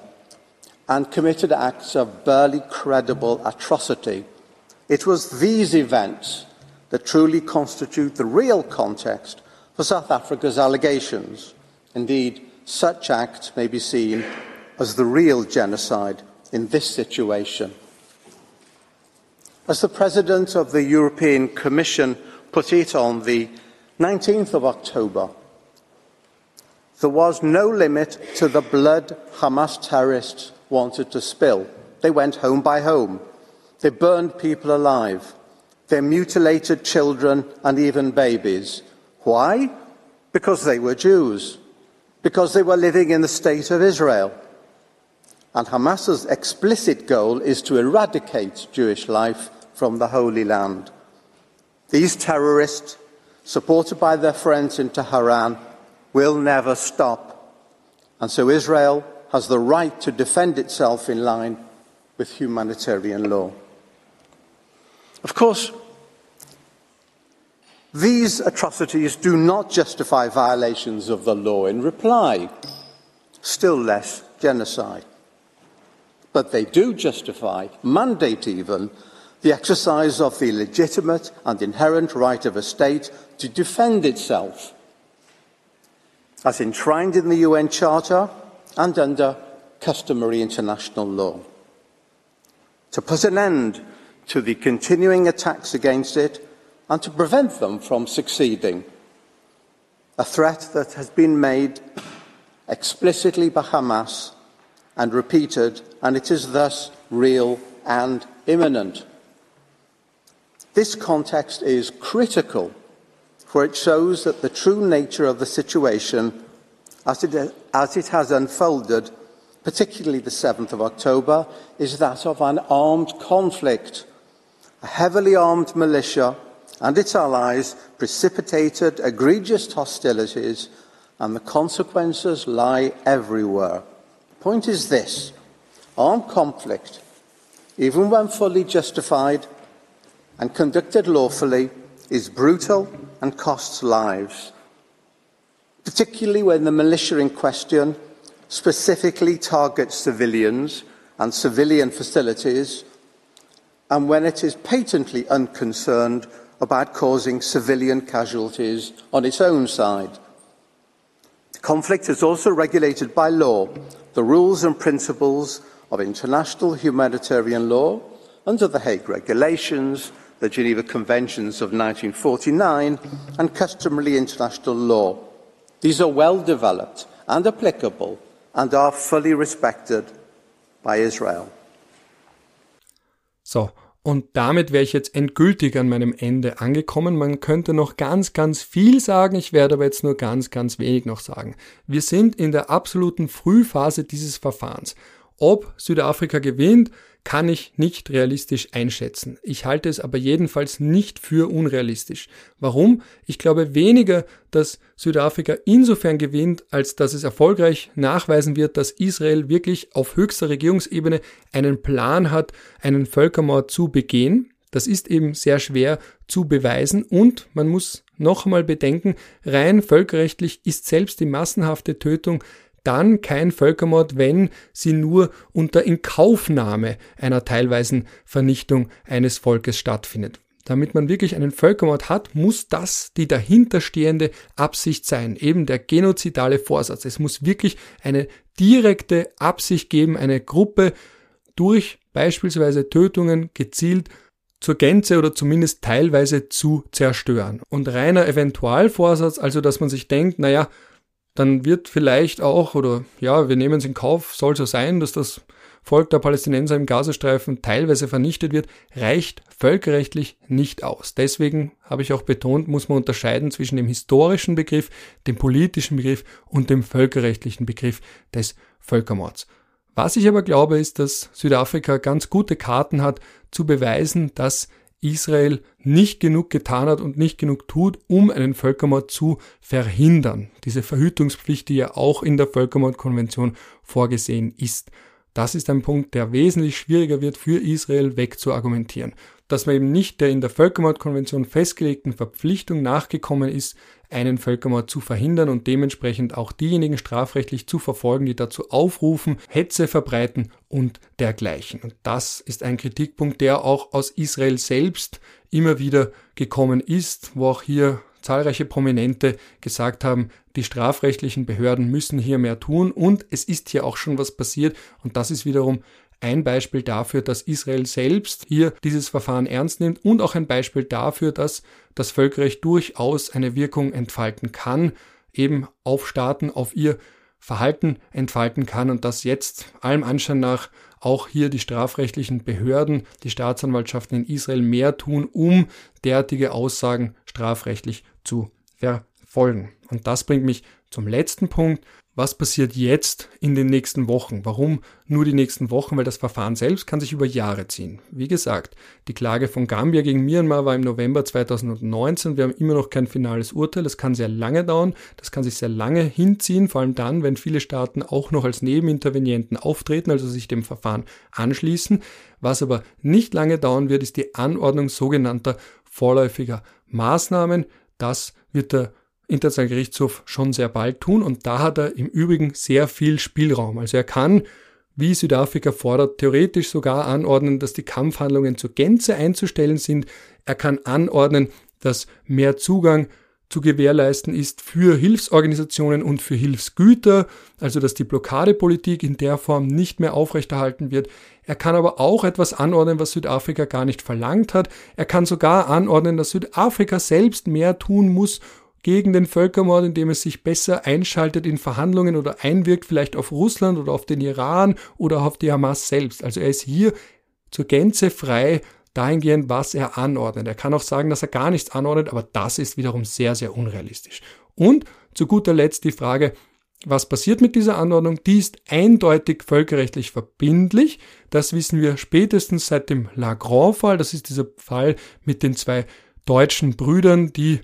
and committed acts of barely credible atrocity. It was these events that truly constitute the real context for South Africa's allegations. Indeed, such acts may be seen as the real genocide in this situation. As the President of the European Commission put it on the 19th of October, there was no limit to the blood Hamas terrorists wanted to spill. They went home by home. They burned people alive. They mutilated children and even babies. Why? Because they were Jews. Because they were living in the state of Israel. And Hamas's explicit goal is to eradicate Jewish life from the Holy Land. These terrorists, supported by their friends in Tehran, will never stop. And so Israel has the right to defend itself in line with humanitarian law. Of course, these atrocities do not justify violations of the law in reply, still less genocide. But they do justify, mandate even, the exercise of the legitimate and inherent right of a state to defend itself, as enshrined in the UN Charter and under customary international law. To put an end to the continuing attacks against it and to prevent them from succeeding. A threat that has been made explicitly by Hamas and repeated, and it is thus real and imminent. This context is critical, for it shows that the true nature of the situation as it, as it has unfolded particularly the 7th of October, is that of an armed conflict. A heavily armed militia and its allies precipitated egregious hostilities, and the consequences lie everywhere. The point is this armed conflict, even when fully justified and conducted lawfully, is brutal and costs lives, particularly when the militia in question specifically targets civilians and civilian facilities, and when it is patently unconcerned about causing civilian casualties on its own side. The conflict is also regulated by law, the rules and principles of international humanitarian law under the Hague Regulations, the Geneva Conventions of 1949, and customary international law. These are well developed and applicable and are fully respected by Israel. So, und damit wäre ich jetzt endgültig an meinem Ende angekommen. Man könnte noch ganz, ganz viel sagen. Ich werde aber jetzt nur ganz, ganz wenig noch sagen. Wir sind in der absoluten Frühphase dieses Verfahrens. Ob Südafrika gewinnt, kann ich nicht realistisch einschätzen. Ich halte es aber jedenfalls nicht für unrealistisch. Warum? Ich glaube weniger, dass Südafrika insofern gewinnt, als dass es erfolgreich nachweisen wird, dass Israel wirklich auf höchster Regierungsebene einen Plan hat, einen Völkermord zu begehen. Das ist eben sehr schwer zu beweisen und man muss noch einmal bedenken, rein völkerrechtlich ist selbst die massenhafte Tötung dann kein Völkermord, wenn sie nur unter Inkaufnahme einer teilweisen Vernichtung eines Volkes stattfindet. Damit man wirklich einen Völkermord hat, muss das die dahinterstehende Absicht sein, eben der genozidale Vorsatz. Es muss wirklich eine direkte Absicht geben, eine Gruppe durch beispielsweise Tötungen gezielt zur Gänze oder zumindest teilweise zu zerstören. Und reiner Eventualvorsatz, also dass man sich denkt, naja, dann wird vielleicht auch, oder ja, wir nehmen es in Kauf, soll so sein, dass das Volk der Palästinenser im Gazastreifen teilweise vernichtet wird, reicht völkerrechtlich nicht aus. Deswegen habe ich auch betont, muss man unterscheiden zwischen dem historischen Begriff, dem politischen Begriff und dem völkerrechtlichen Begriff des Völkermords. Was ich aber glaube, ist, dass Südafrika ganz gute Karten hat, zu beweisen, dass Israel nicht genug getan hat und nicht genug tut, um einen Völkermord zu verhindern. Diese Verhütungspflicht, die ja auch in der Völkermordkonvention vorgesehen ist. Das ist ein Punkt, der wesentlich schwieriger wird für Israel wegzuargumentieren. Dass man eben nicht der in der Völkermordkonvention festgelegten Verpflichtung nachgekommen ist, einen Völkermord zu verhindern und dementsprechend auch diejenigen strafrechtlich zu verfolgen, die dazu aufrufen, Hetze verbreiten und dergleichen. Und das ist ein Kritikpunkt, der auch aus Israel selbst immer wieder gekommen ist, wo auch hier zahlreiche Prominente gesagt haben, die strafrechtlichen Behörden müssen hier mehr tun und es ist hier auch schon was passiert und das ist wiederum ein Beispiel dafür, dass Israel selbst hier dieses Verfahren ernst nimmt und auch ein Beispiel dafür, dass das Völkerrecht durchaus eine Wirkung entfalten kann, eben auf Staaten, auf ihr Verhalten entfalten kann und dass jetzt allem Anschein nach auch hier die strafrechtlichen Behörden, die Staatsanwaltschaften in Israel mehr tun, um derartige Aussagen strafrechtlich zu verfolgen. Und das bringt mich zum letzten Punkt, was passiert jetzt in den nächsten Wochen? Warum nur die nächsten Wochen? Weil das Verfahren selbst kann sich über Jahre ziehen. Wie gesagt, die Klage von Gambia gegen Myanmar war im November 2019. Wir haben immer noch kein finales Urteil. Das kann sehr lange dauern. Das kann sich sehr lange hinziehen, vor allem dann, wenn viele Staaten auch noch als Nebenintervenienten auftreten, also sich dem Verfahren anschließen. Was aber nicht lange dauern wird, ist die Anordnung sogenannter vorläufiger Maßnahmen. Das wird der Internationaler Gerichtshof schon sehr bald tun und da hat er im Übrigen sehr viel Spielraum. Also er kann, wie Südafrika fordert, theoretisch sogar anordnen, dass die Kampfhandlungen zur Gänze einzustellen sind. Er kann anordnen, dass mehr Zugang zu gewährleisten ist für Hilfsorganisationen und für Hilfsgüter, also dass die Blockadepolitik in der Form nicht mehr aufrechterhalten wird. Er kann aber auch etwas anordnen, was Südafrika gar nicht verlangt hat. Er kann sogar anordnen, dass Südafrika selbst mehr tun muss, gegen den Völkermord, indem es sich besser einschaltet in Verhandlungen oder einwirkt vielleicht auf Russland oder auf den Iran oder auf die Hamas selbst. Also er ist hier zur Gänze frei dahingehend, was er anordnet. Er kann auch sagen, dass er gar nichts anordnet, aber das ist wiederum sehr, sehr unrealistisch. Und zu guter Letzt die Frage, Was passiert mit dieser Anordnung? Die ist eindeutig völkerrechtlich verbindlich. Das wissen wir spätestens seit dem Lagrange-Fall. Das ist dieser Fall mit den zwei deutschen Brüdern, die,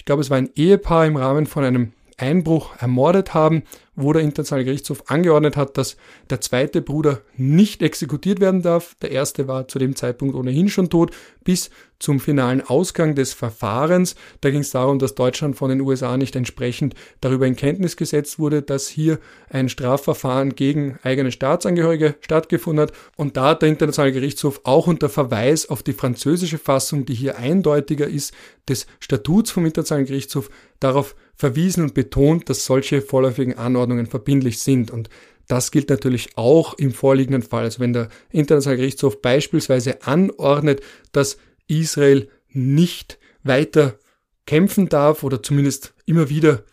ich glaube, es war ein Ehepaar im Rahmen von einem Einbruch ermordet haben, wo der Internationale Gerichtshof angeordnet hat, dass der zweite Bruder nicht exekutiert werden darf. Der erste war zu dem Zeitpunkt ohnehin schon tot, bis zum finalen Ausgang des Verfahrens. Da ging es darum, dass Deutschland von den USA nicht entsprechend darüber in Kenntnis gesetzt wurde, dass hier ein Strafverfahren gegen eigene Staatsangehörige stattgefunden hat. Und da hat der Internationale Gerichtshof auch unter Verweis auf die französische Fassung, die hier eindeutiger ist, des Statuts vom Internationalen Gerichtshof darauf verwiesen und betont, dass solche vorläufigen Anordnungen verbindlich sind. Und das gilt natürlich auch im vorliegenden Fall. Also wenn der Internationale Gerichtshof beispielsweise anordnet, dass Israel nicht weiter kämpfen darf oder zumindest immer wieder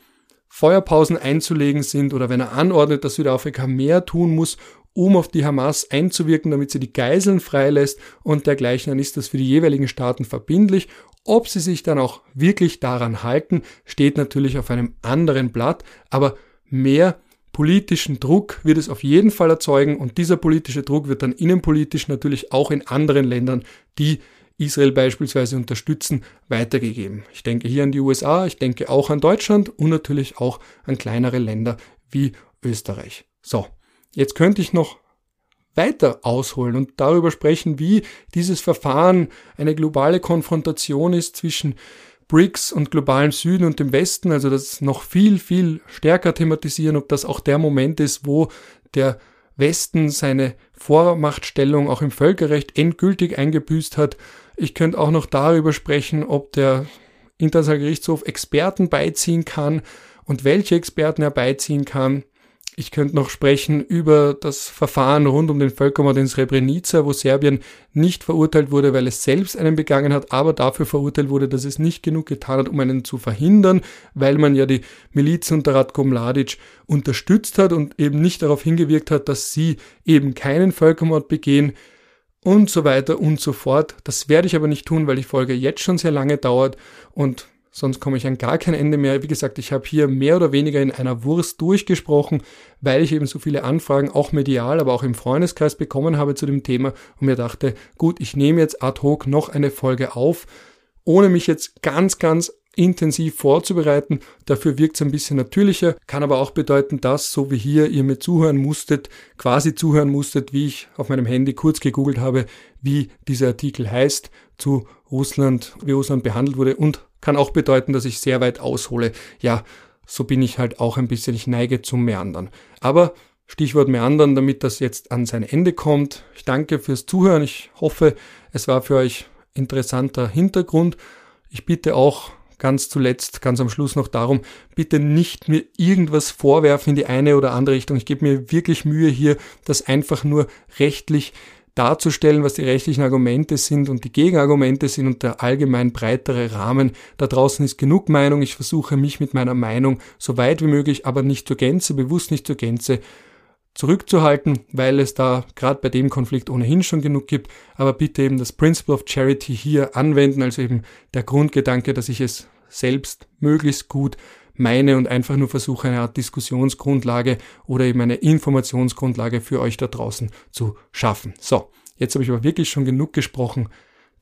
Feuerpausen einzulegen sind oder wenn er anordnet, dass Südafrika mehr tun muss, um auf die Hamas einzuwirken, damit sie die Geiseln freilässt und dergleichen, dann ist das für die jeweiligen Staaten verbindlich. Ob sie sich dann auch wirklich daran halten, steht natürlich auf einem anderen Blatt, aber mehr politischen Druck wird es auf jeden Fall erzeugen und dieser politische Druck wird dann innenpolitisch natürlich auch in anderen Ländern, die Israel beispielsweise unterstützen, weitergegeben. Ich denke hier an die USA, ich denke auch an Deutschland und natürlich auch an kleinere Länder wie Österreich. So, jetzt könnte ich noch weiter ausholen und darüber sprechen, wie dieses Verfahren eine globale Konfrontation ist zwischen BRICS und globalen Süden und dem Westen, also das noch viel, viel stärker thematisieren, ob das auch der Moment ist, wo der Westen seine Vormachtstellung auch im Völkerrecht endgültig eingebüßt hat. Ich könnte auch noch darüber sprechen, ob der Internationale Gerichtshof Experten beiziehen kann und welche Experten er beiziehen kann. Ich könnte noch sprechen über das Verfahren rund um den Völkermord in Srebrenica, wo Serbien nicht verurteilt wurde, weil es selbst einen begangen hat, aber dafür verurteilt wurde, dass es nicht genug getan hat, um einen zu verhindern, weil man ja die Miliz unter Ratko Mladic unterstützt hat und eben nicht darauf hingewirkt hat, dass sie eben keinen Völkermord begehen und so weiter und so fort. Das werde ich aber nicht tun, weil die Folge jetzt schon sehr lange dauert und sonst komme ich an gar kein Ende mehr. Wie gesagt, ich habe hier mehr oder weniger in einer Wurst durchgesprochen, weil ich eben so viele Anfragen, auch medial, aber auch im Freundeskreis bekommen habe zu dem Thema und mir dachte, gut, ich nehme jetzt ad hoc noch eine Folge auf, ohne mich jetzt ganz, ganz intensiv vorzubereiten. Dafür wirkt es ein bisschen natürlicher, kann aber auch bedeuten, dass, so wie hier ihr mir zuhören musstet, quasi zuhören musstet, wie ich auf meinem Handy kurz gegoogelt habe, wie dieser Artikel heißt zu Russland, wie Russland behandelt wurde und kann auch bedeuten, dass ich sehr weit aushole. Ja, so bin ich halt auch ein bisschen, ich neige zum Meandern. Aber Stichwort Meandern, damit das jetzt an sein Ende kommt. Ich danke fürs Zuhören. Ich hoffe, es war für euch interessanter Hintergrund. Ich bitte auch ganz zuletzt, ganz am Schluss noch darum, bitte nicht mir irgendwas vorwerfen in die eine oder andere Richtung. Ich gebe mir wirklich Mühe hier, das einfach nur rechtlich darzustellen, was die rechtlichen Argumente sind und die Gegenargumente sind und der allgemein breitere Rahmen. Da draußen ist genug Meinung. Ich versuche mich mit meiner Meinung so weit wie möglich, aber nicht zur Gänze, bewusst nicht zur Gänze zurückzuhalten, weil es da gerade bei dem Konflikt ohnehin schon genug gibt. Aber bitte eben das Principle of Charity hier anwenden, also eben der Grundgedanke, dass ich es selbst möglichst gut meine und einfach nur versuche, eine Art Diskussionsgrundlage oder eben eine Informationsgrundlage für euch da draußen zu schaffen. So, jetzt habe ich aber wirklich schon genug gesprochen.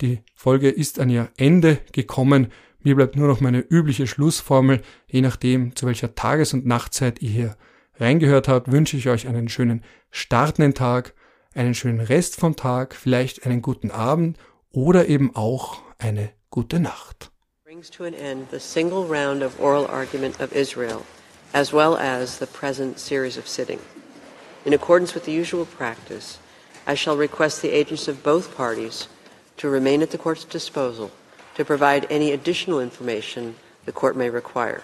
Die Folge ist an ihr Ende gekommen. Mir bleibt nur noch meine übliche Schlussformel. Je nachdem, zu welcher Tages- und Nachtzeit ihr hier reingehört habt, wünsche ich euch einen schönen startenden Tag, einen schönen Rest vom Tag, vielleicht einen guten Abend oder eben auch eine gute Nacht. Brings to an end the single round of oral argument of Israel, as well as the present series of sitting. In accordance with the usual practice, I shall request the agents of both parties to remain at the court's disposal to provide any additional information the court may require.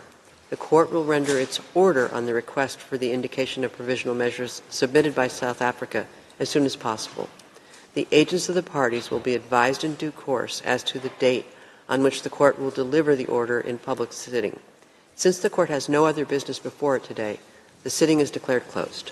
The court will render its order on the request for the indication of provisional measures submitted by South Africa as soon as possible. The agents of the parties will be advised in due course as to the date on which the court will deliver the order in public sitting. Since the court has no other business before it today, the sitting is declared closed.